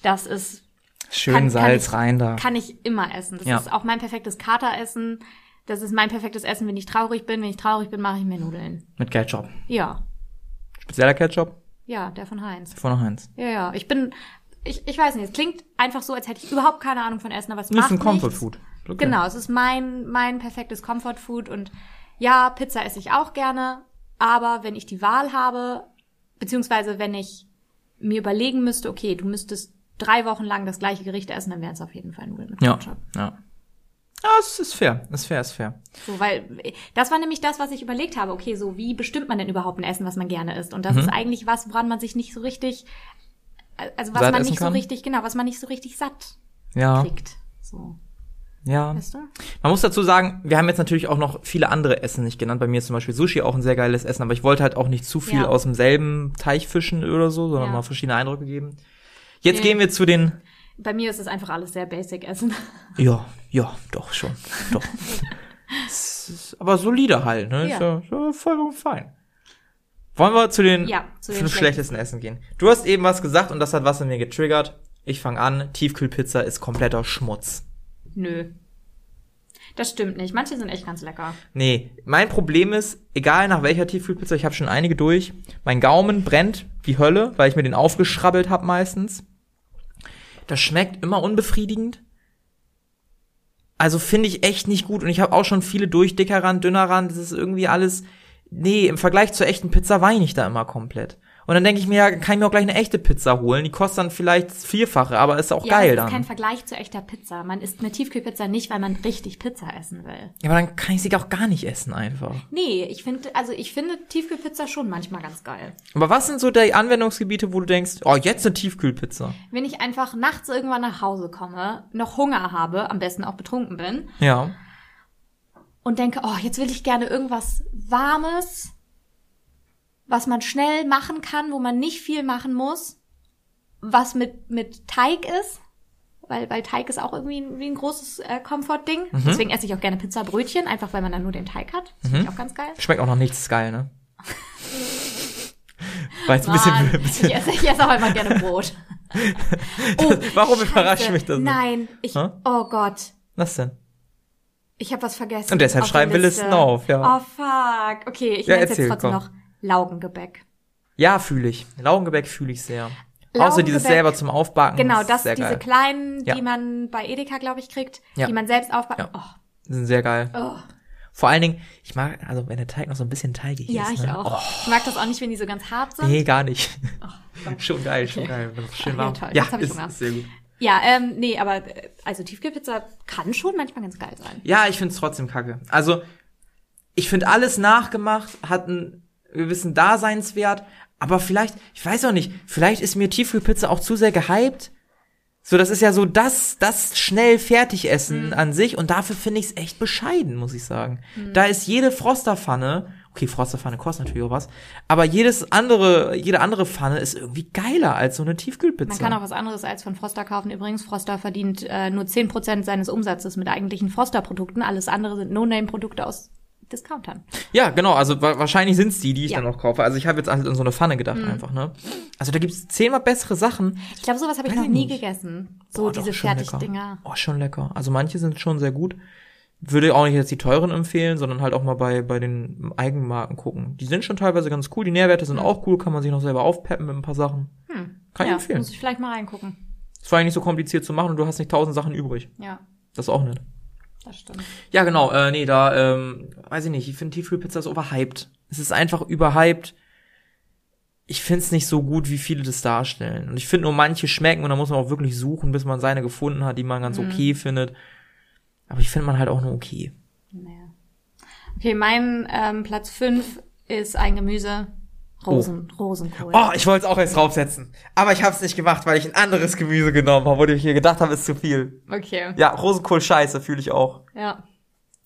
Das ist Schön kann- kann Salz ich- rein da. kann ich immer essen. Das Ja. ist auch mein perfektes Kateressen. Das ist mein perfektes Essen, wenn ich traurig bin. Wenn ich traurig bin, mache ich mir Nudeln. Mit Ketchup. Ja, Spezieller Ketchup ja, der von Heinz. von Heinz. Ja, ja. Ich bin, ich, ich weiß nicht, es klingt einfach so, als hätte ich überhaupt keine Ahnung von Essen, aber es ist macht ein Comfort nichts. Food. Okay. Genau, es ist mein, mein perfektes Comfort Food und ja, Pizza esse ich auch gerne, aber wenn ich die Wahl habe, beziehungsweise wenn ich mir überlegen müsste, okay, du müsstest drei Wochen lang das gleiche Gericht essen, dann wären es auf jeden Fall Nudeln mit Ketchup. ja. Ja, es ist fair. Ist fair, ist fair. So, weil äh, das war nämlich das, was ich überlegt habe. Okay, so wie bestimmt man denn überhaupt ein Essen, was man gerne isst? Mhm. Und das ist eigentlich was, woran man sich nicht so richtig, äh, also was Satt man nicht so kann? richtig, genau, was man nicht so richtig satt Ja, kriegt. So, ja. weißt du? Man muss dazu sagen, wir haben jetzt natürlich auch noch viele andere Essen nicht genannt. Bei mir ist zum Beispiel Sushi auch ein sehr geiles Essen, aber ich wollte halt auch nicht zu viel Ja. aus demselben Teich fischen oder so, sondern Ja. mal verschiedene Eindrücke geben. Jetzt Nee. gehen wir zu den, Bei mir ist es einfach alles sehr basic Essen. ja, ja, doch schon, doch. Aber solide halt, ne? Ist Ja. ja, ist ja vollkommen fein. Wollen wir zu den Ja, zu den fünf schlechtesten Essen gehen? Du hast eben was gesagt und das hat was in mir getriggert. Ich fange an, Tiefkühlpizza ist kompletter Schmutz. Nö. Das stimmt nicht. Manche sind echt ganz lecker. Nee, mein Problem ist, egal nach welcher Tiefkühlpizza, ich habe schon einige durch, mein Gaumen brennt wie Hölle, weil ich mir den aufgeschrabbelt habe meistens. Das schmeckt immer unbefriedigend. Also finde ich echt nicht gut und ich habe auch schon viele durch, dicker Rand, dünner Rand, das ist irgendwie alles nee, im Vergleich zur echten Pizza weine ich da immer komplett. Und dann denke ich mir, ja, kann ich mir auch gleich eine echte Pizza holen. Die kostet dann vielleicht das vierfache, aber ist auch ja, geil das ist dann. kein Vergleich zu echter Pizza. Man isst eine Tiefkühlpizza nicht, weil man richtig Pizza essen will. ja, aber dann kann ich sie auch gar nicht essen einfach. Nee, ich finde, also ich finde Tiefkühlpizza schon manchmal ganz geil. Aber was sind so die Anwendungsgebiete, wo du denkst, oh, jetzt eine Tiefkühlpizza? Wenn ich einfach nachts irgendwann nach Hause komme, noch Hunger habe, am besten auch betrunken bin, Ja. und denke, oh, jetzt will ich gerne irgendwas Warmes, was man schnell machen kann, wo man nicht viel machen muss, was mit, mit Teig ist, weil, weil Teig ist auch irgendwie ein, wie ein großes äh, Komfortding. Mhm. Deswegen esse ich auch gerne Pizzabrötchen, einfach weil man dann nur den Teig hat. Das Mhm. finde ich auch ganz geil. Schmeckt auch noch nichts geil, ne? Jetzt ein bisschen, bisschen ich, esse, ich esse auch immer gerne Brot. Oh, Warum Scheiße. überrascht mich das? nicht? Nein, ich, Hä? oh Gott. Was denn? Ich habe was vergessen. Und deshalb schreiben wir Listen auf, ja. Oh fuck. Okay, ich Ja, nenne jetzt trotzdem komm. noch Laugengebäck. Ja, fühle ich. Laugengebäck fühle ich sehr. Außer dieses selber zum Aufbacken. Genau, das, diese geil. kleinen, Ja. die man bei Edeka, glaube ich, kriegt, Ja. die man selbst aufbackt. Ja. Oh, Die sind sehr geil. oh. Vor allen Dingen, ich mag, also wenn der Teig noch so ein bisschen teigig Ja, ist. ich ne? auch. Ich mag das auch nicht, wenn die so ganz hart sind. Oh, nee, gar nicht. Gott. schon geil, schon Okay. geil. Schön ja, warm. Ja, ich ist, ist sehr gut. Ja, ähm, nee, aber äh, also Tiefkühlpizza kann schon manchmal ganz geil sein. Ja, ich find's trotzdem kacke. Also, ich find alles nachgemacht, hat einen gewissen Daseinswert, aber vielleicht, ich weiß auch nicht, vielleicht ist mir Tiefkühlpizza auch zu sehr gehypt. So, das ist ja so das, das schnell Fertigessen Mhm. an sich und dafür finde ich's echt bescheiden, muss ich sagen. Da ist jede Frosterpfanne Okay, Frosterpfanne kostet natürlich auch was. Aber jedes andere, jede andere Pfanne ist irgendwie geiler als so eine Tiefkühlpizza. Man kann auch was anderes als von Froster kaufen. Übrigens, Froster verdient äh, nur 10% seines Umsatzes mit eigentlichen Froster-Produkten. Alles andere sind No-Name-Produkte aus Discountern. Ja, genau, also wa wahrscheinlich sind's die, die ich Ja. dann auch kaufe. Also ich habe jetzt halt in so eine Pfanne gedacht einfach, ne? Also da gibt's zehnmal bessere Sachen. Ich glaube, sowas habe ich Weiß noch ich nie nicht. gegessen. So Boah, diese. Fertigdinger. Oh, schon lecker. Also manche sind schon sehr gut. Würde auch nicht jetzt die teuren empfehlen, sondern halt auch mal bei, bei den Eigenmarken gucken. Die sind schon teilweise ganz cool. Die Nährwerte sind auch cool, kann man sich noch selber aufpeppen mit ein paar Sachen. Hm. Kann ich ja, empfehlen. muss ich vielleicht mal reingucken. Ist vor allem nicht so kompliziert zu machen und du hast nicht tausend Sachen übrig. Ja, Das ist auch nett. Das stimmt. Ja, genau, äh, nee, da, ähm, weiß ich nicht, ich finde Tiefkühlpizza ist overhyped. Es ist einfach überhyped. Ich find's nicht so gut, wie viele das darstellen. Und ich finde nur manche schmecken und da muss man auch wirklich suchen, bis man seine gefunden hat, die man ganz okay findet. Aber ich finde man halt auch nur okay. Naja. Okay, mein ähm, Platz 5 ist ein Gemüse. Rosen, Rosenkohl. Oh, ich wollte es auch erst draufsetzen. Aber ich habe es nicht gemacht, weil ich ein anderes Gemüse genommen habe, wo ich hier gedacht habe, ist zu viel. Okay. Ja, Rosenkohl scheiße, fühle ich auch. Ja.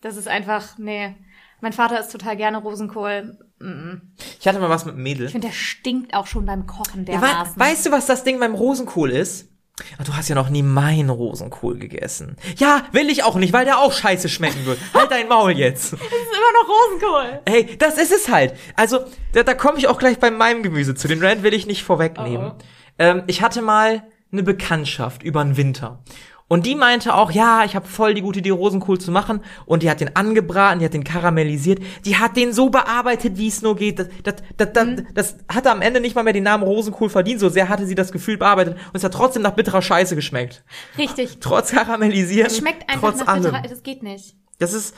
Das ist einfach, nee. Mein Vater isst total gerne Rosenkohl. Mm. Ich hatte mal was mit einem Mädel. Ich finde, der stinkt auch schon beim Kochen Ja, dermaßen. wei weißt du, was das Ding beim Rosenkohl ist? Ah, Du hast ja noch nie meinen Rosenkohl gegessen. Ja, will ich auch nicht, weil der auch scheiße schmecken wird. halt dein Maul jetzt. das ist immer noch Rosenkohl. Hey, das ist es halt. Also, da, da komme ich auch gleich bei meinem Gemüse zu. Den Rand will ich nicht vorwegnehmen. Oh, oh. Ähm, ich hatte mal eine Bekanntschaft über den Winter. Und die meinte auch, ja, ich habe voll die gute Idee, Rosenkohl zu machen. Und die hat den angebraten, die hat den karamellisiert. Die hat den so bearbeitet, wie es nur geht. Das, das, das, das, Mhm. das hatte am Ende nicht mal mehr den Namen Rosenkohl verdient. So sehr hatte sie das Gefühl bearbeitet. Und es hat trotzdem nach bitterer Scheiße geschmeckt. Richtig. Trotz karamellisieren. Es schmeckt einfach trotz nach allem. bitterer, das geht nicht. Das ist.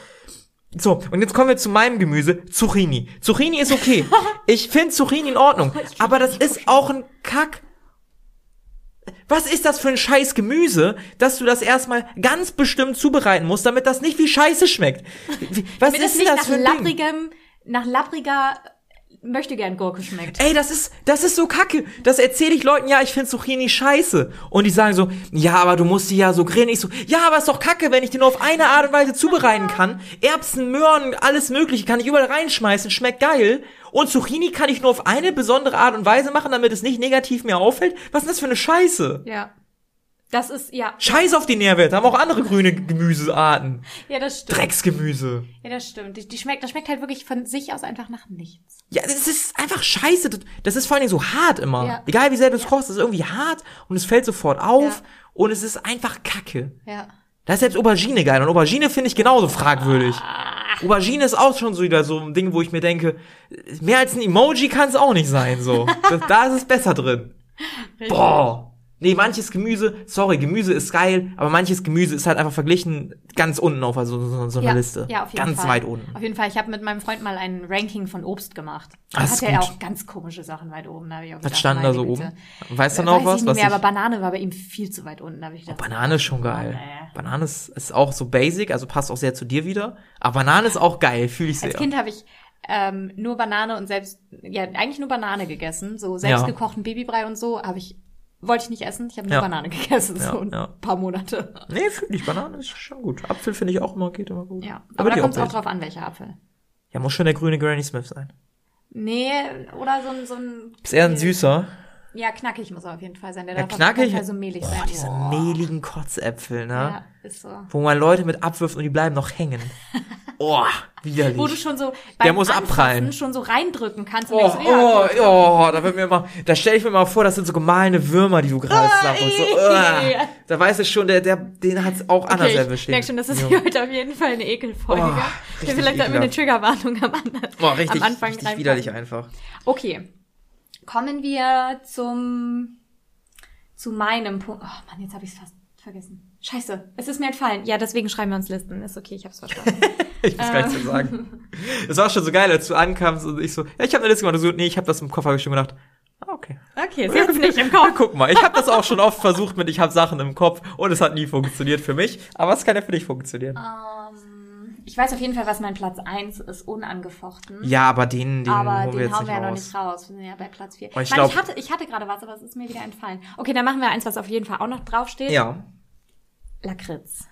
So, und jetzt kommen wir zu meinem Gemüse, Zucchini. Zucchini ist okay. Ich finde Zucchini in Ordnung. Aber das ist auch ein Kack. Was ist das für ein scheiß Gemüse, dass du das erstmal ganz bestimmt zubereiten musst, damit das nicht wie Scheiße schmeckt? Was Damit ist nicht denn nach das für ein Ding? lapprigem, nach lappriger möchte gern Gurke schmeckt. Ey, das ist, das ist so kacke. Das erzähle ich Leuten, ja, ich finde Zucchini scheiße. Und die sagen so, ja, aber du musst die ja so grillen. Ich so, ja, aber ist doch kacke, wenn ich den nur auf eine Art und Weise zubereiten kann. Erbsen, Möhren, alles mögliche kann ich überall reinschmeißen, schmeckt geil. Und Zucchini kann ich nur auf eine besondere Art und Weise machen, damit es nicht negativ mir auffällt. Was ist das für eine Scheiße? Ja. Das ist, ja. Scheiß auf die Nährwerte, haben auch andere grüne Gemüsearten. Ja, das stimmt. Drecksgemüse. Ja, das stimmt. Die, die schmeckt, das schmeckt halt wirklich von sich aus einfach nach nichts. Ja, das ist einfach scheiße. Das- ist vor allen Dingen so hart immer. Ja. Egal wie sehr du es kochst, es ist irgendwie hart und es fällt sofort auf Ja. und es ist einfach kacke. Ja. Da ist selbst Aubergine geil und Aubergine finde ich genauso fragwürdig. Aubergine ist auch schon so wieder so ein Ding, wo ich mir denke, mehr als ein Emoji kann es auch nicht sein, so. Da ist es besser drin. Boah. Nee, manches Gemüse, sorry, Gemüse ist geil, aber manches Gemüse ist halt einfach verglichen ganz unten auf also, so, so einer Ja, Liste. ja, auf jeden ganz Fall. weit unten. Auf jeden Fall. Ich habe mit meinem Freund mal ein Ranking von Obst gemacht. Da Das hat er ja auch ganz komische Sachen weit oben. Da ich auch Was gedacht, stand da so Güte. oben? Weißt du Äh, noch weiß was? ich nicht was mehr, ich- aber Banane war bei ihm viel zu weit unten. Da ich gedacht, Banane ist schon geil. Mann, ey. Banane ist, ist auch so basic, also passt auch sehr zu dir wieder. Aber Banane ist auch geil, fühle ich sehr. Als Kind habe ich ähm, nur Banane und selbst, ja, eigentlich nur Banane gegessen. So selbstgekochten Babybrei und so habe ich, wollte ich nicht essen. Ich habe nur Ja. Banane gegessen, Ja, so ein ja. paar Monate. Nee, fühle ich. Banane ist schon gut. Apfel finde ich auch immer, geht immer gut. Ja, aber, da die kommt es auch drauf an, welcher Apfel. Ja, muss schon der grüne Granny Smith sein. Nee, oder so ein, so ein. Ist eher ein süßer. Ja, knackig muss er auf jeden Fall sein. Der Ja, darf auf knackig. Fall so mehlig Boah, sein. diese mehligen Kotzäpfel, ne? Ja, ist so. Wo man Leute mit abwirft und die bleiben noch hängen. Oh, widerlich. Wo du schon so Der beim muss Anfassen abprallen. schon so reindrücken kannst. Und Oh, so, ja, oh, oh, da wird mir immer, da stelle ich mir mal vor, das sind so gemahlene Würmer, die du gerade zusammenholst. So, ey. uh, da weiß ich schon, der, der, den hat's auch anders Okay, ich erwischt. merke schon, das ist Ja. hier heute auf jeden Fall eine Ekelfolge. Oh, richtig vielleicht sollten wir eine. Triggerwarnung am, An- Boah, richtig, am Anfang richtig widerlich einfach. Okay. Kommen wir zum zu meinem Punkt. Oh Mann, jetzt habe ich es fast vergessen. Scheiße, es ist mir entfallen. Ja, deswegen schreiben wir uns Listen. Ist okay, ich hab's verstanden. Ich muss gar nichts mehr sagen. Es war schon so geil, als du ankamst und ich so, ja, ich habe eine Liste gemacht. Und du so, nee, ich habe das im ich schon gedacht. Ah, okay. Okay, sie hat's nicht im Kopf. guck mal, ich habe das auch schon oft versucht mit, ich habe Sachen im Kopf und es hat nie funktioniert für mich, aber es kann ja für dich funktionieren. Ähm, ich weiß auf jeden Fall, was mein Platz 1 ist, unangefochten. Ja, aber den, den aber holen wir den jetzt hauen wir ja noch nicht raus. Wir sind ja bei Platz 4. Oh, ich ich, glaub- ich hatte, ich hatte gerade was, aber es ist mir wieder entfallen. Okay, dann machen wir eins, was auf jeden Fall auch noch draufsteht. Ja. Lakritz.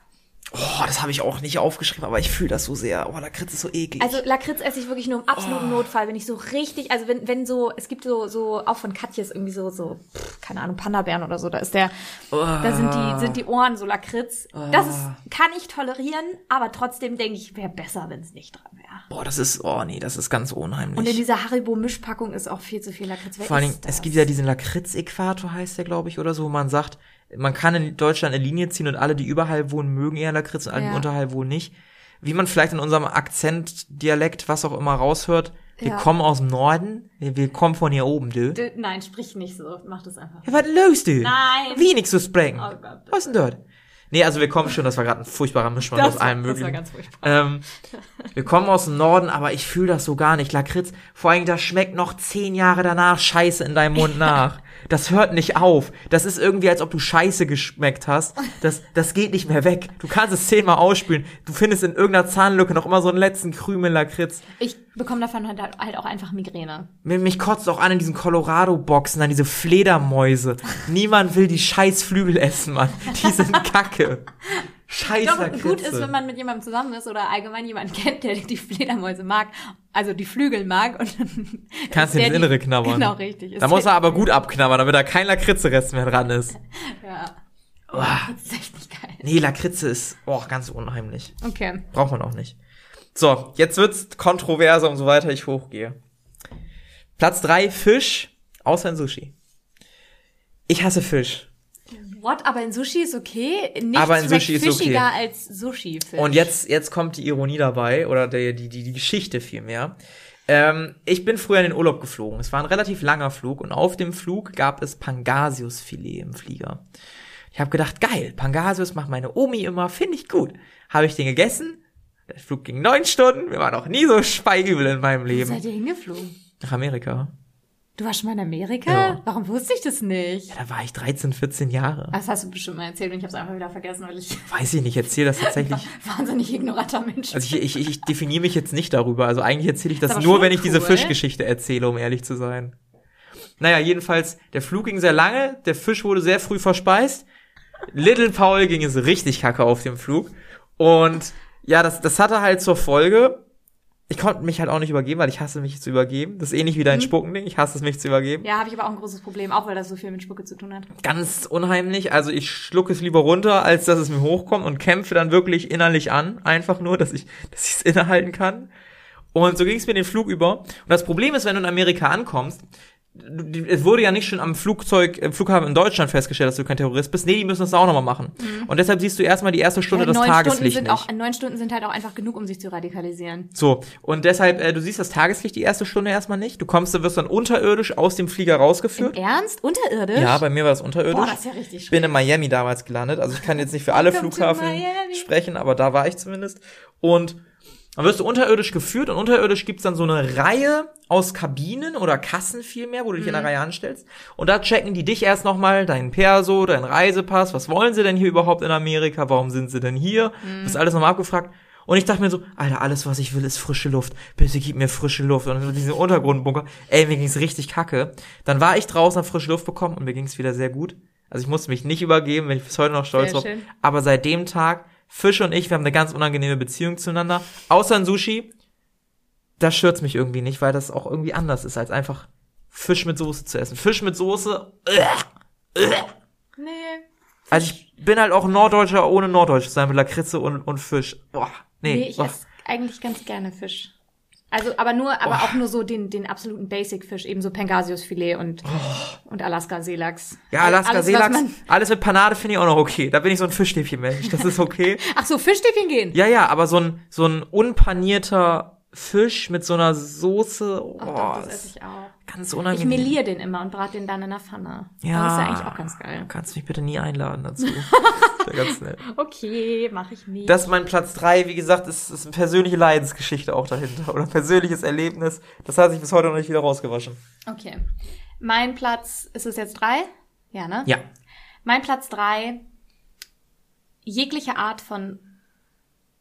Oh, das habe ich auch nicht aufgeschrieben, aber ich fühle das so sehr. Oh, Lakritz ist so eklig. Also Lakritz esse ich wirklich nur im absoluten Oh. Notfall, wenn ich so richtig, also wenn, wenn so, es gibt so, so, auch von Katjes irgendwie so, so, keine Ahnung, Panda-Bären oder so, da ist der, da sind die, sind die Ohren so Lakritz. Das ist, kann ich tolerieren, aber trotzdem denke ich, wäre besser, wenn es nicht dran wäre. Boah, das ist, oh nee, das ist ganz unheimlich. Und in dieser Haribo-Mischpackung ist auch viel zu viel Lakritz. Wer Vor Dingen, es gibt ja diesen Lakritz-Äquator, heißt der, glaube ich, oder so, wo man sagt, man kann in Deutschland eine Linie ziehen und alle, die überall wohnen, mögen eher Lakritz und alle, die Ja. unterhalb wohnen nicht. Wie man vielleicht in unserem Akzent, Dialekt, was auch immer raushört, wir Ja. kommen aus dem Norden, wir, wir kommen von hier oben, du. Nein, sprich nicht so, mach das einfach. Ja, was los, du? Nein. Wie nix zu sprechen. Oh Gott. Was ist denn dort? Nee, also wir kommen schon, das war gerade ein furchtbarer Mischmasch aus allem das war möglichen. ganz furchtbar. Ähm, wir kommen aus dem Norden, aber ich fühle das so gar nicht. Lakritz, vor allem, das schmeckt noch zehn Jahre danach Scheiße in deinem Mund nach. Das hört nicht auf. Das ist irgendwie, als ob du Scheiße geschmeckt hast. Das, das geht nicht mehr weg. Du kannst es zehnmal ausspülen. Du findest in irgendeiner Zahnlücke noch immer so einen letzten Krümel Lakritz. Ich bekomme davon halt, halt auch einfach Migräne. Mich, mich kotzt auch an in diesen Colorado-Boxen, an diese Fledermäuse. Niemand will die scheiß Flügel essen, Mann. Die sind kacke. Scheiß Doch, gut ist, wenn man mit jemandem zusammen ist oder allgemein jemanden kennt, der die Fledermäuse mag, also die Flügel mag und dann Kannst du ins Innere knabbern. Genau, richtig. Da muss er aber gut abknabbern, damit da kein Lakritze-Rest mehr dran ist. Ja. Uah. Das ist echt nicht geil. Nee, Lakritze ist oh, ganz unheimlich. Okay. Braucht man auch nicht. So, jetzt wird's kontroverser, umso weiter ich hochgehe. Platz drei Fisch, außer in Sushi. Ich hasse Fisch. What? Aber in Sushi ist okay? Nichts Aber in Sushi ist okay. fischiger als Sushi-Fisch. Und jetzt, jetzt kommt die Ironie dabei, oder die, die, die, die Geschichte vielmehr. Ähm, ich bin früher in den Urlaub geflogen. Es war ein relativ langer Flug und auf dem Flug gab es Pangasiusfilet im Flieger. Ich habe gedacht, geil, Pangasius macht meine Omi immer, finde ich gut. Habe ich den gegessen. Der Flug ging neun Stunden. Mir war noch nie so speiübel in meinem Wo Leben. seid ihr hingeflogen? Nach Amerika. Du warst schon mal in Amerika? Ja. Warum wusste ich das nicht? Ja, da war ich 13, 14 Jahre. Das hast du bestimmt mal erzählt und ich habe es einfach wieder vergessen, weil ich Weiß ich nicht, erzähle das tatsächlich. wahnsinnig ignoranter Mensch Also ich, ich, ich definiere mich jetzt nicht darüber. Also eigentlich erzähle ich das aber nur, wenn ich diese cool. Fischgeschichte erzähle, um ehrlich zu sein. Naja, jedenfalls, der Flug ging sehr lange, der Fisch wurde sehr früh verspeist. Little Paul ging es richtig kacke auf dem Flug. Und ja, das, das hatte halt zur Folge, ich konnte mich halt auch nicht übergeben, weil ich hasse mich zu übergeben. Das ist ähnlich wie dein Spuckending, ich hasse es, mich zu übergeben. Ja, habe ich aber auch ein großes Problem, auch weil das so viel mit Spucke zu tun hat. Ganz unheimlich. Also ich schlucke es lieber runter, als dass es mir hochkommt und kämpfe dann wirklich innerlich an. Einfach nur, dass ich dass ich es innehalten kann. Und so ging es mir den Flug über. Und das Problem ist, wenn du in Amerika ankommst, es wurde ja nicht schon am Flugzeug, im Flughafen in Deutschland festgestellt, dass du kein Terrorist bist. Nee, die müssen das auch nochmal machen. Und deshalb siehst du erstmal die erste Stunde Mhm. Ja, das neun Stunden Tageslicht sind auch neun Stunden sind halt auch einfach genug, um sich zu radikalisieren. So, und deshalb, äh, du siehst das Tageslicht die erste Stunde erstmal nicht. Du kommst, du wirst dann unterirdisch aus dem Flieger Im rausgeführt. Ernst? Unterirdisch? Ja, bei mir war das unterirdisch. Boah, das ist ja richtig Ich bin in Miami damals gelandet. Also ich kann jetzt nicht für alle Flughafen sprechen, aber da war ich zumindest. Und dann wirst du unterirdisch geführt und unterirdisch gibt's dann so eine Reihe aus Kabinen oder Kassen vielmehr, wo du dich in Mhm. der Reihe anstellst. Und da checken die dich erst nochmal, deinen Perso, deinen Reisepass, was wollen sie denn hier überhaupt in Amerika, warum sind sie denn hier? Mhm. Bist alles nochmal abgefragt. Und ich dachte mir so, Alter, alles, was ich will, ist frische Luft. Bitte gib mir frische Luft. Und diese Untergrundbunker. Ey, mir ging's richtig kacke. Dann war ich draußen, hab frische Luft bekommen und mir ging's wieder sehr gut. Also ich musste mich nicht übergeben, bin ich bis heute noch stolz drauf. Aber seit dem Tag, Fisch und ich, wir haben eine ganz unangenehme Beziehung zueinander. Außer in Sushi, das stört's mich irgendwie nicht, weil das auch irgendwie anders ist, als einfach Fisch mit Soße zu essen. Fisch mit Soße, äh, Nee. also ich bin halt auch Norddeutscher ohne Norddeutsch zu sein mit Lakritze und, und Fisch. Boah, nee. Nee, ich boah. esse eigentlich ganz gerne Fisch. Also, aber nur, aber auch nur so den, den absoluten Basic-Fisch, eben so Pangasiusfilet und, und Alaska-Seelachs. Ja, Alaska Alles, alles mit Panade finde ich auch noch okay. Da bin ich so ein Fischstäbchen-Mensch, das ist okay. Ach so, Fischstäbchen gehen. ja, ja, aber so ein, so ein unpanierter Fisch mit so einer Soße, oh, Ach doch, das ist esse ich auch. ganz Ich unangenehm. meliere den immer und brate den dann in der Pfanne. Ja. Das ist ja eigentlich auch ganz geil. Du kannst mich bitte nie einladen dazu. Das wär ganz nett. Okay, mache ich nicht. Das ist mein Platz drei. Wie gesagt, ist, ist eine persönliche Leidensgeschichte auch dahinter. Oder ein persönliches Erlebnis. Das hat sich bis heute noch nicht wieder rausgewaschen. okay. Mein Platz, ist es jetzt drei? Ja, ne? Ja. Mein Platz drei, jegliche Art von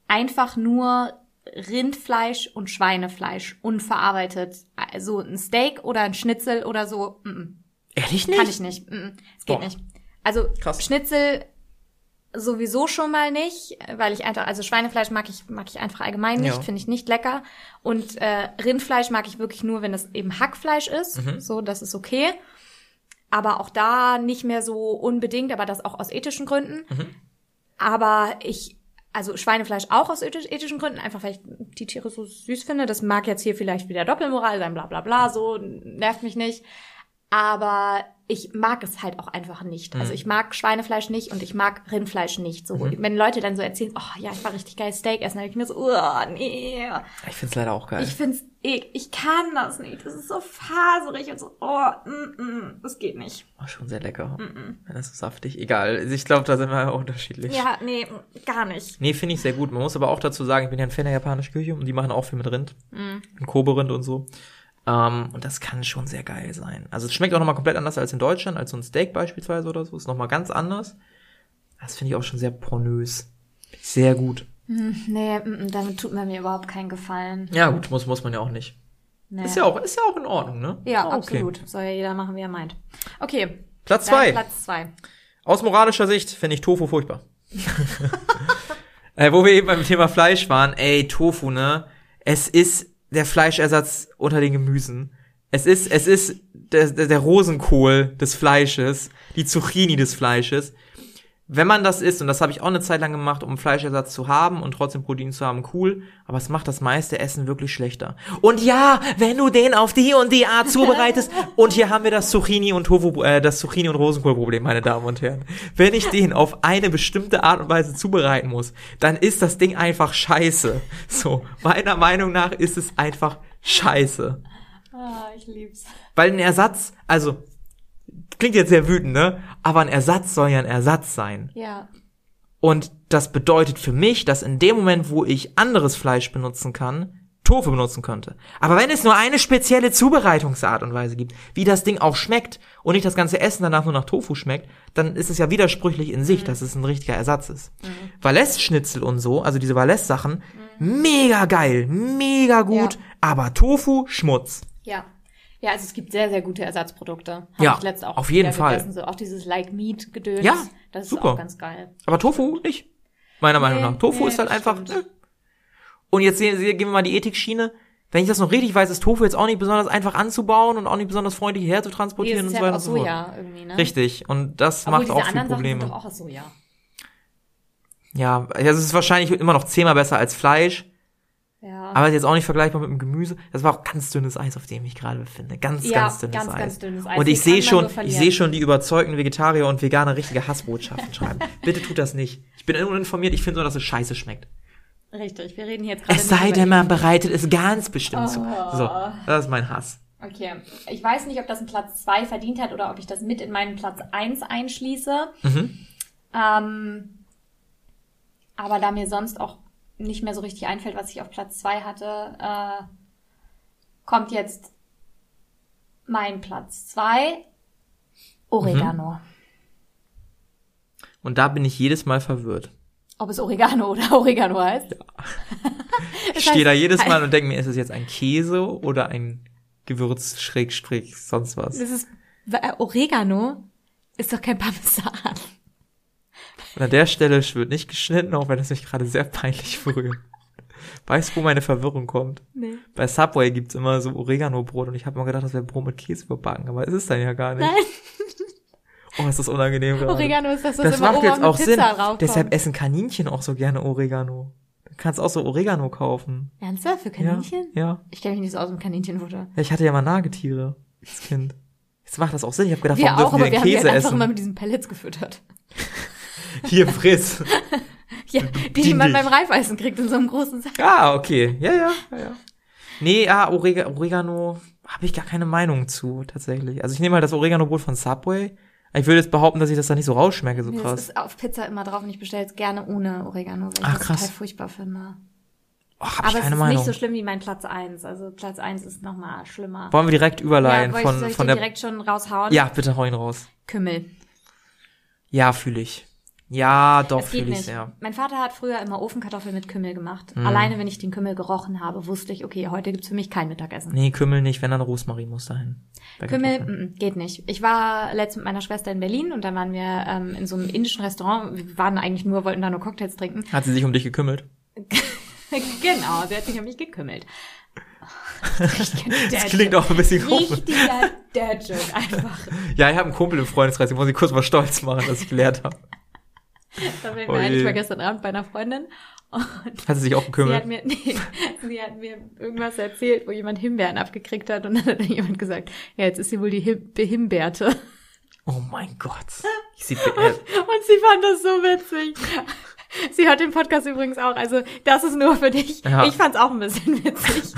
einfach nur Rindfleisch und Schweinefleisch unverarbeitet. Also ein Steak oder ein Schnitzel oder so. Mm -mm. Ehrlich nicht? Kann ich nicht. Mm. Es geht Boah. nicht. Also Krass. Schnitzel sowieso schon mal nicht, weil ich einfach, also Schweinefleisch mag ich, mag ich einfach allgemein nicht, Ja. finde ich nicht lecker. Und äh, Rindfleisch mag ich wirklich nur, wenn es eben Hackfleisch ist. Mhm. So, das ist okay. Aber auch da nicht mehr so unbedingt, aber das auch aus ethischen Gründen. Mhm. Aber ich, also Schweinefleisch auch aus ethisch, ethischen Gründen, einfach weil ich die Tiere so süß finde. Das mag jetzt hier vielleicht wieder Doppelmoral sein, bla bla bla, so, nervt mich nicht. Aber ich mag es halt auch einfach nicht. Mhm. Also ich mag Schweinefleisch nicht und ich mag Rindfleisch nicht. So, Mhm. wenn Leute dann so erzählen, oh ja, ich war richtig geil Steak essen, dann hab ich mir so, oh, nee. Ich find's leider auch geil. Ich find's, ich, ich kann das nicht. Das ist so faserig und so, oh, mm, mm, das geht nicht. Oh, schon sehr lecker. Ja, Das ist saftig. Egal. Also Ich glaube, da sind wir auch unterschiedlich. Ja, nee, gar nicht. Nee, finde ich sehr gut. Man muss aber auch dazu sagen, ich bin ja ein Fan der japanischen Küche und die machen auch viel mit Rind. Mhm. Und Kobe-Rind und so. Ähm, und das kann schon sehr geil sein. Also es schmeckt auch nochmal komplett anders als in Deutschland, als so ein Steak beispielsweise oder so. Ist nochmal ganz anders. Das finde ich auch schon sehr pornös. Sehr gut. Nee, mm, mm, damit tut man mir überhaupt keinen Gefallen. Ja, gut, muss, muss man ja auch nicht. Nee. Ist ja auch, ist ja auch in Ordnung, ne? Ja, Ah, okay. absolut. Soll ja jeder machen, wie er meint. Okay. Platz zwei. Platz zwei. Aus moralischer Sicht finde ich Tofu furchtbar. äh, wo wir eben beim Thema Fleisch waren, ey, Tofu, ne? Es ist der Fleischersatz unter den Gemüsen. Es ist, es ist der, der, der Rosenkohl des Fleisches, die Zucchini des Fleisches. Wenn man das isst, und das habe ich auch eine Zeit lang gemacht, um Fleischersatz zu haben und trotzdem Protein zu haben, cool, aber es macht das meiste Essen wirklich schlechter. Und ja, wenn du den auf die und die Art zubereitest, und hier haben wir das Zucchini und Tofu, äh, das Zucchini und Rosenkohlproblem, meine Damen und Herren. Wenn ich den auf eine bestimmte Art und Weise zubereiten muss, dann ist das Ding einfach scheiße. So, meiner Meinung nach ist es einfach scheiße. Ah, ich lieb's. Weil ein Ersatz, also, klingt jetzt sehr wütend, ne? Aber ein Ersatz soll ja ein Ersatz sein. Ja. Und das bedeutet für mich, dass in dem Moment, wo ich anderes Fleisch benutzen kann, Tofu benutzen könnte. Aber wenn es nur eine spezielle Zubereitungsart und Weise gibt, wie das Ding auch schmeckt und nicht das ganze Essen danach nur nach Tofu schmeckt, dann ist es ja widersprüchlich in sich, dass es ein richtiger Ersatz ist. Valais-Schnitzel und so, also diese Valais-Sachen, mega geil, mega gut, Ja. aber Tofu, Schmutz. Ja. Ja, also es gibt sehr, sehr gute Ersatzprodukte. Hab Ja, ich letzt auch auf jeden Fall. Gegessen. So auch dieses Like Meat Gedöns. Ja, das ist super. auch ganz geil. Aber Tofu nicht. Meiner Meinung Nee, nach. Tofu nee, ist halt einfach. stimmt. nö. Und jetzt sehen, sehen- gehen wir mal die Ethikschiene. Wenn ich das noch richtig weiß, ist Tofu jetzt auch nicht besonders einfach anzubauen und auch nicht besonders freundlich Nee, herzutransportieren das und so ja weiter und so fort. Soja irgendwie, ne? Richtig. Und das Obwohl macht auch anderen Sachen sind Probleme. doch auch aus Soja. Ja, also es ist wahrscheinlich immer noch zehnmal besser als Fleisch, Ja. aber ist jetzt auch nicht vergleichbar mit dem Gemüse. Das war auch ganz dünnes Eis, auf dem ich gerade befinde. Ganz, Ja, ganz dünnes ganz, Eis. ganz dünnes Eis. Und Hier ich sehe schon, ich sehe schon die überzeugten Vegetarier und Veganer richtige Hassbotschaften schreiben. Bitte tut das nicht. Ich bin uninformiert, ich finde nur, dass es scheiße schmeckt. Richtig, wir reden jetzt gerade Es sei denn, man bereitet es ganz bestimmt zu. Oh. So, das ist mein Hass. Okay. Ich weiß nicht, ob das einen Platz 2 verdient hat oder ob ich das mit in meinen Platz 1 einschließe. Mhm. Ähm, aber da mir sonst auch nicht mehr so richtig einfällt, was ich auf Platz 2 hatte, äh, kommt jetzt mein Platz 2. Oregano. Und da bin ich jedes Mal verwirrt. Ob es Oregano oder Oregano heißt? Ich Das stehe heißt- da jedes Mal und denke mir, ist es jetzt ein Käse oder ein Gewürz, Schrägstrich, sonst was. Das ist, äh, Oregano ist doch kein Parmesan. Und an der Stelle wird nicht geschnitten, auch wenn es mich gerade sehr peinlich berührt. Weißt du, wo meine Verwirrung kommt? Nee. Bei Subway gibt's immer so Oregano-Brot und ich habe mal gedacht, das wäre Brot mit Käse überbacken, aber es ist dann ja gar nicht. Nein, Oh, ist das unangenehm gerade. Oregano ist das, was Das immer macht jetzt auch Sinn. Deshalb essen Kaninchen auch so gerne Oregano. Du kannst auch so Oregano kaufen. Ernsthaft? Für Kaninchen? Ja. ja. Ich kenne mich nicht so aus dem Kaninchenfutter. Ja, ich hatte ja mal Nagetiere als Kind. Jetzt macht das auch Sinn. Ich habe gedacht, Wir warum auch, dürfen wir wir denn haben die Käse halt einfach essen? immer mit diesen Pellets gefüttert. Hier, friss. Ja, die, die man beim Reifeisen kriegt in so einem großen Sack. ah, okay. Ja, ja, ja. Nee, ja, Orega Oregano habe ich gar keine Meinung zu, tatsächlich. Also ich nehme halt das Oregano-Brot von Subway. Ich würde jetzt behaupten, dass ich das da nicht so rausschmecke, so Nee, das krass. ist auf Pizza immer drauf und ich bestelle es gerne ohne Oregano, weil ich Ah, das krass. total furchtbar finde. Oh, hab Aber ich es keine ist Meinung. nicht so schlimm wie mein Platz 1. Also Platz 1 ist nochmal schlimmer. Wollen wir direkt überleihen ja, von, soll ich von den der... direkt schon raushauen? Ja, bitte hau ihn raus. Kümmel. Ja, fühle ich. Ja, doch, fühle ich sehr. Mein Vater hat früher immer Ofenkartoffeln mit Kümmel gemacht. Mhm. Alleine, wenn ich den Kümmel gerochen habe, wusste ich, okay, heute gibt's für mich kein Mittagessen. Nee, Kümmel nicht, wenn dann Rosmarin muss dahin. Kümmel, Kartoffeln. mm, mm, geht nicht. Ich war letztens mit meiner Schwester in Berlin und dann waren wir ähm, in so einem indischen Restaurant. Wir waren eigentlich nur, wollten da nur Cocktails trinken. Hat sie sich um dich gekümmelt? genau, sie hat sich um mich gekümmelt. Das klingt auch ein bisschen komisch. Richtiger Dad-Joke einfach. Ja, ich habe einen Kumpel im Freundeskreis, ich muss ihn kurz mal stolz machen, dass ich gelernt habe. Da mir ein, je. ich war gestern Abend bei einer Freundin und Hat sie sich auch sie hat mir, nee, sie hat mir irgendwas erzählt, wo jemand Himbeeren abgekriegt hat und dann hat jemand gesagt, ja, jetzt ist sie wohl die Him Behimberte. Oh mein Gott. Ich sie, äh, Und sie fand das so witzig. Sie hört den Podcast übrigens auch, also das ist nur für dich. Ja. Ich fand's auch ein bisschen witzig.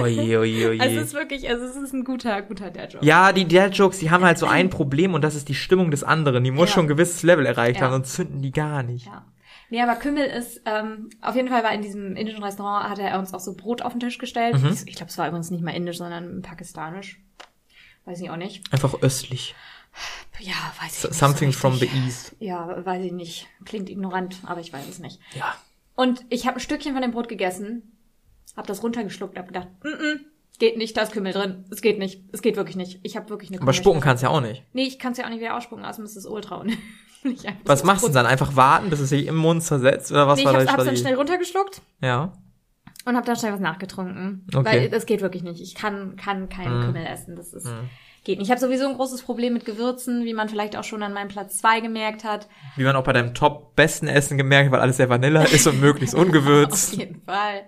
Oje, oje, oje. Also es ist wirklich, also es ist ein guter, guter Dad-Joke. Ja, die Dad-Jokes, die haben halt so ein Problem und das ist die Stimmung des anderen. Die muss Ja. schon ein gewisses Level erreicht Ja. haben, sonst zünden die gar nicht. Ja. Nee, aber Kümmel ist, ähm, auf jeden Fall war in diesem indischen Restaurant, hat er uns auch so Brot auf den Tisch gestellt. Mhm. Ich glaube, es war übrigens nicht mal indisch, sondern pakistanisch. Weiß ich auch nicht. Einfach östlich. Ja, weiß ich S- nicht. Something so from the. East. Ja, weiß ich nicht. Klingt ignorant, aber ich weiß es nicht. Ja. Und ich habe ein Stückchen von dem Brot gegessen, habe das runtergeschluckt, habe gedacht, mm -mm, geht nicht, da ist Kümmel drin. Es geht nicht. Es geht wirklich nicht. Ich habe wirklich eine Aber spucken kannst du ja auch nicht. Nee, ich kann es ja auch nicht wieder ausspucken, außerdem ist es ultra unhöflich. einfach Was machst du denn dann? Einfach warten, bis es sich im Mund zersetzt? Oder was Nee, ich war hab's, deine hab's dann schnell runtergeschluckt Ja. und habe dann schnell was nachgetrunken. Okay. Weil das geht wirklich nicht. Ich kann, kann keinen Mhm. Kümmel essen. Das ist, geht nicht. Ich habe sowieso ein großes Problem mit Gewürzen, wie man vielleicht auch schon an meinem Platz zwei gemerkt hat. Wie man auch bei deinem top-besten Essen gemerkt hat, weil alles sehr Vanilla ist und möglichst Auf ungewürzt. jeden Fall.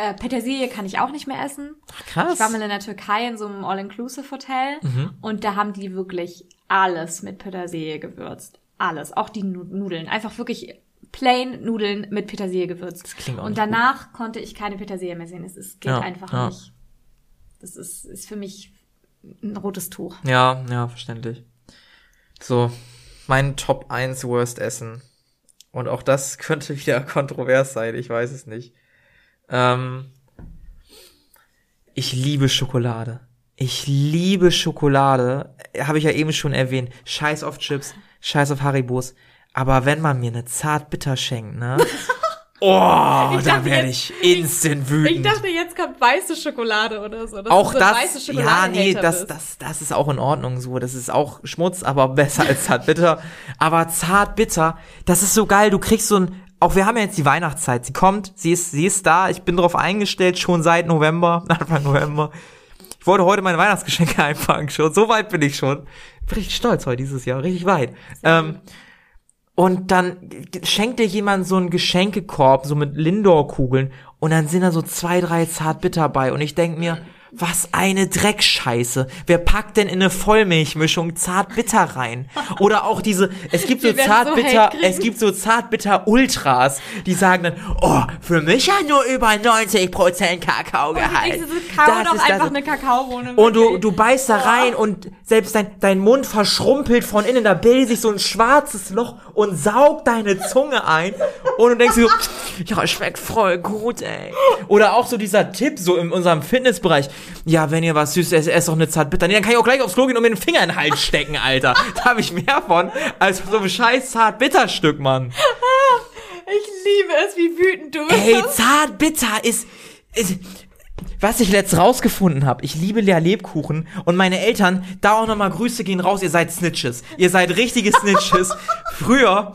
Äh, Petersilie kann ich auch nicht mehr essen. Ach, krass. Ich war mal in der Türkei in so einem All-Inclusive-Hotel Mhm. und da haben die wirklich alles mit Petersilie gewürzt. Alles. Auch die Nu- Nudeln. Einfach wirklich plain Nudeln mit Petersilie gewürzt. Das klingt auch und danach konnte ich keine Petersilie mehr sehen. Es ist, geht Ja, einfach ja. nicht. Das ist, ist für mich ein rotes Tuch. Ja, ja, verständlich. So, mein Top 1 Worst Essen. Und auch das könnte wieder kontrovers sein, ich weiß es nicht. Ähm, ich liebe Schokolade. Ich liebe Schokolade. Habe ich ja eben schon erwähnt. Scheiß auf Chips, scheiß auf Haribos. Aber wenn man mir eine Zartbitter schenkt, ne? Oh, da dachte werde ich instant wütend. jetzt kommt weiße Schokolade oder so. dass auch so das, ja, nee, das, das, das ist auch in Ordnung so. Das ist auch Schmutz, aber besser als zartbitter. Aber zartbitter, das ist so geil. Du kriegst so ein, auch wir haben ja jetzt die Weihnachtszeit. Sie kommt, sie ist, sie ist da. Ich bin drauf eingestellt, schon seit November, Anfang November. Ich wollte heute meine Weihnachtsgeschenke einpacken schon. So weit bin ich schon. Bin richtig stolz heute dieses Jahr, richtig weit. Ähm, und dann schenkt dir jemand so einen Geschenkekorb, so mit Lindor-Kugeln, und dann sind da so zwei, drei Zartbitter bei. Und ich denk mir, was eine Dreckscheiße. Wer packt denn in eine Vollmilchmischung Zartbitter rein? Oder auch diese, es gibt so so Zartbitter, kriegen. es gibt so Zartbitter Ultras, die sagen dann, oh, für mich ja nur über 90% Kakaogehalt. Diese Kakao Das ist das- einfach eine Kakaobohne. und du, du beißt da rein und selbst dein, dein Mund verschrumpelt von innen, da bildet sich so ein schwarzes Loch und saugt deine Zunge ein. Und du denkst so, ja, schmeckt voll gut, ey. Oder auch so dieser Tipp so in unserem Fitnessbereich. Ja, wenn ihr was Süßes esst, esst doch eine Zartbitter. Nee, dann kann ich auch gleich aufs Klo gehen und mir den Finger in den Hals stecken, Alter. Da habe ich mehr von als so einem scheiß Zartbitterstück, Mann. Ich liebe es, wie wütend du bist. Ey, Zartbitter ist, ist was ich letzt rausgefunden habe. Ich liebe Lea Lebkuchen und meine Eltern, da auch nochmal Grüße gehen raus, ihr seid Snitches. Ihr seid richtige Snitches. Früher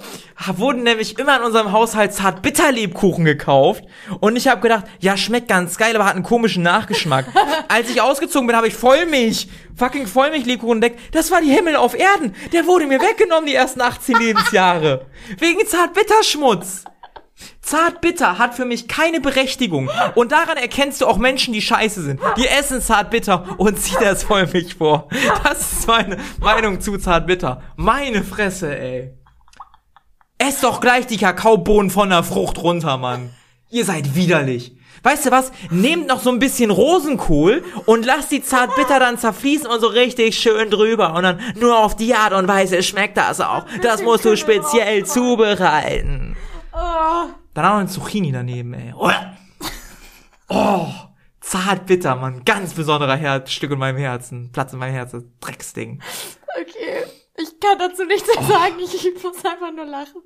wurden nämlich immer in unserem Haushalt Zartbitter-Lebkuchen gekauft und ich habe gedacht, ja, schmeckt ganz geil, aber hat einen komischen Nachgeschmack. Als ich ausgezogen bin, habe ich Vollmilch, fucking Vollmilch-Lebkuchen entdeckt. Das war die Himmel auf Erden. Der wurde mir weggenommen die ersten 18 Lebensjahre. Wegen Zartbitterschmutz. Zartbitter hat für mich keine Berechtigung. Und daran erkennst du auch Menschen, die scheiße sind. Die essen Zartbitter und ziehen das Vollmilch vor. Das ist meine Meinung zu Zartbitter. Meine Fresse, ey. Ess doch gleich die Kakaobohnen von der Frucht runter, Mann. Ihr seid widerlich. Weißt du was? Nehmt noch so ein bisschen Rosenkohl und lasst die Zartbitter dann zerfließen und so richtig schön drüber. Und dann nur auf die Art und Weise schmeckt das auch. Das musst du speziell zubereiten. Oh. Dann auch noch ein Zucchini daneben, ey. Oh, oh zart bitter, Mann. Ganz besonderer Herzstück in meinem Herzen. Platz in meinem Herzen. Drecksding. Okay. Ich kann dazu nichts sagen. Ich, ich muss einfach nur lachen.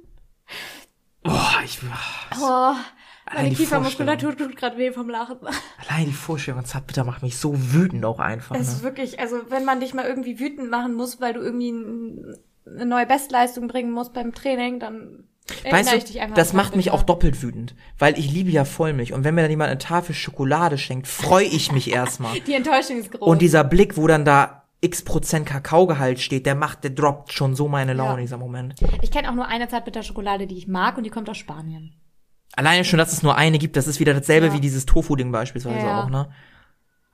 Boah, ich, Oh, Allein meine Kiefermuskulatur tut gerade weh vom Lachen. allein die Vorstellung von Zartbitter macht mich so wütend auch einfach. Es ist Ne? wirklich, also wenn man dich mal irgendwie wütend machen muss, weil du irgendwie ein, eine neue Bestleistung bringen musst beim Training, dann Weißt du, das macht mich auch doppelt wütend, weil ich liebe ja Vollmilch und wenn mir dann jemand eine Tafel Schokolade schenkt, freue ich mich erstmal. Die Enttäuschung ist groß. Und dieser Blick, wo dann da x Prozent Kakaogehalt steht, der macht, der droppt schon so meine Laune Ja. in dieser Moment. ich kenne auch nur eine Zartbitterschokolade, die ich mag und die kommt aus Spanien. Alleine schon, dass es nur eine gibt, das ist wieder dasselbe Ja. wie dieses Tofu-Ding beispielsweise Ja. auch, ne?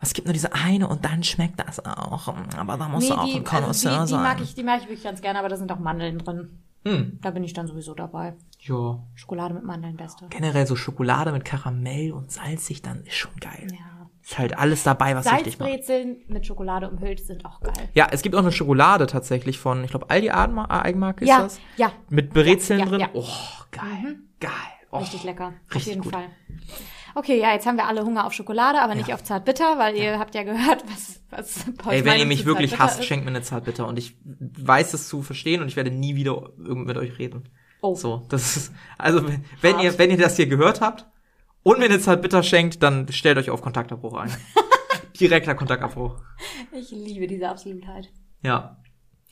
Es gibt nur diese eine und dann schmeckt das auch. Aber da muss Nee, auch ein Connoisseur also die, die sein. mag ich, die mag ich wirklich ganz gerne, aber da sind auch Mandeln drin. Hm. Da bin ich dann sowieso dabei. Ja. Schokolade mit Mandeln, beste. Generell so Schokolade mit Karamell und salzig, dann ist schon geil. Ja. Ist halt alles dabei, was richtig macht. Salzbrezeln mit Schokolade umhüllt sind auch geil. Ja, es gibt auch eine Schokolade tatsächlich von, ich glaube, Aldi Adma- Eigenmarke ist Ja, das. ja. Mit Brezeln Ja, drin. ja. Oh, geil. Geil. Oh. Richtig lecker. Auf richtig jeden gut. Fall. Okay, ja, jetzt haben wir alle Hunger auf Schokolade, aber nicht auf Zartbitter, weil ihr habt ja gehört, was, was Pauls Ey, wenn ihr mich wirklich hasst, ist. schenkt mir eine Zartbitter. Und ich weiß es zu verstehen und ich werde nie wieder mit euch reden. Oh. So, das ist, also, wenn- wenn ihr, wenn ihr das hier gehört habt und mir eine Zartbitter schenkt, dann stellt euch auf Kontaktabbruch ein. Direkter Kontaktabbruch. Ich liebe diese Absolutheit. Ja.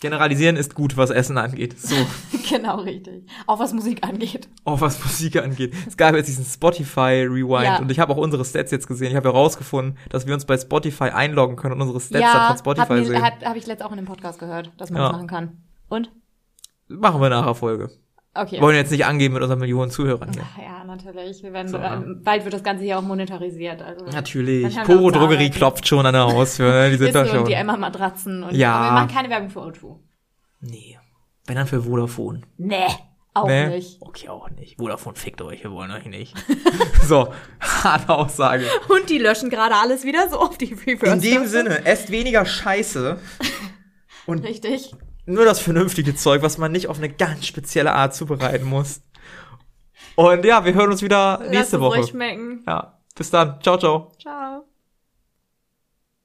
Generalisieren ist gut, was Essen angeht. So. genau, richtig. Auch was Musik angeht. Auch was Musik angeht. Es gab jetzt diesen Spotify Rewind Ja. und ich habe auch unsere Stats jetzt gesehen. Ich habe herausgefunden, dass wir uns bei Spotify einloggen können und unsere Stats dann ja, von Spotify hab, sehen. hab, hab ich letzt auch in dem Podcast gehört, dass man Ja. das machen kann. Und? Machen wir nachher Folge. Okay. Wollen jetzt nicht angeben mit unseren Millionen Zuhörern hier. Ja, natürlich. Wir werden, So, ja. ähm, bald wird das Ganze hier auch monetarisiert. Also Natürlich. Poro Drogerie arbeiten. klopft schon an der Haustür. Ne? Die sind da schon. und die Emma Matratzen und Ja. aber wir machen keine Werbung für O2. Nee. Wenn dann für Vodafone. Nee, auch Nee? nicht. Okay, auch nicht. Vodafone fickt euch, wir wollen euch nicht. so, harte Aussage. Und die löschen gerade alles wieder so auf die Reverse. In dem Sinne, esst weniger Scheiße. Und Richtig. Nur das vernünftige Zeug, was man nicht auf eine ganz spezielle Art zubereiten muss. Und ja, wir hören uns wieder Lass nächste es euch Woche. schmecken. Ja, bis dann. Ciao, ciao. Ciao.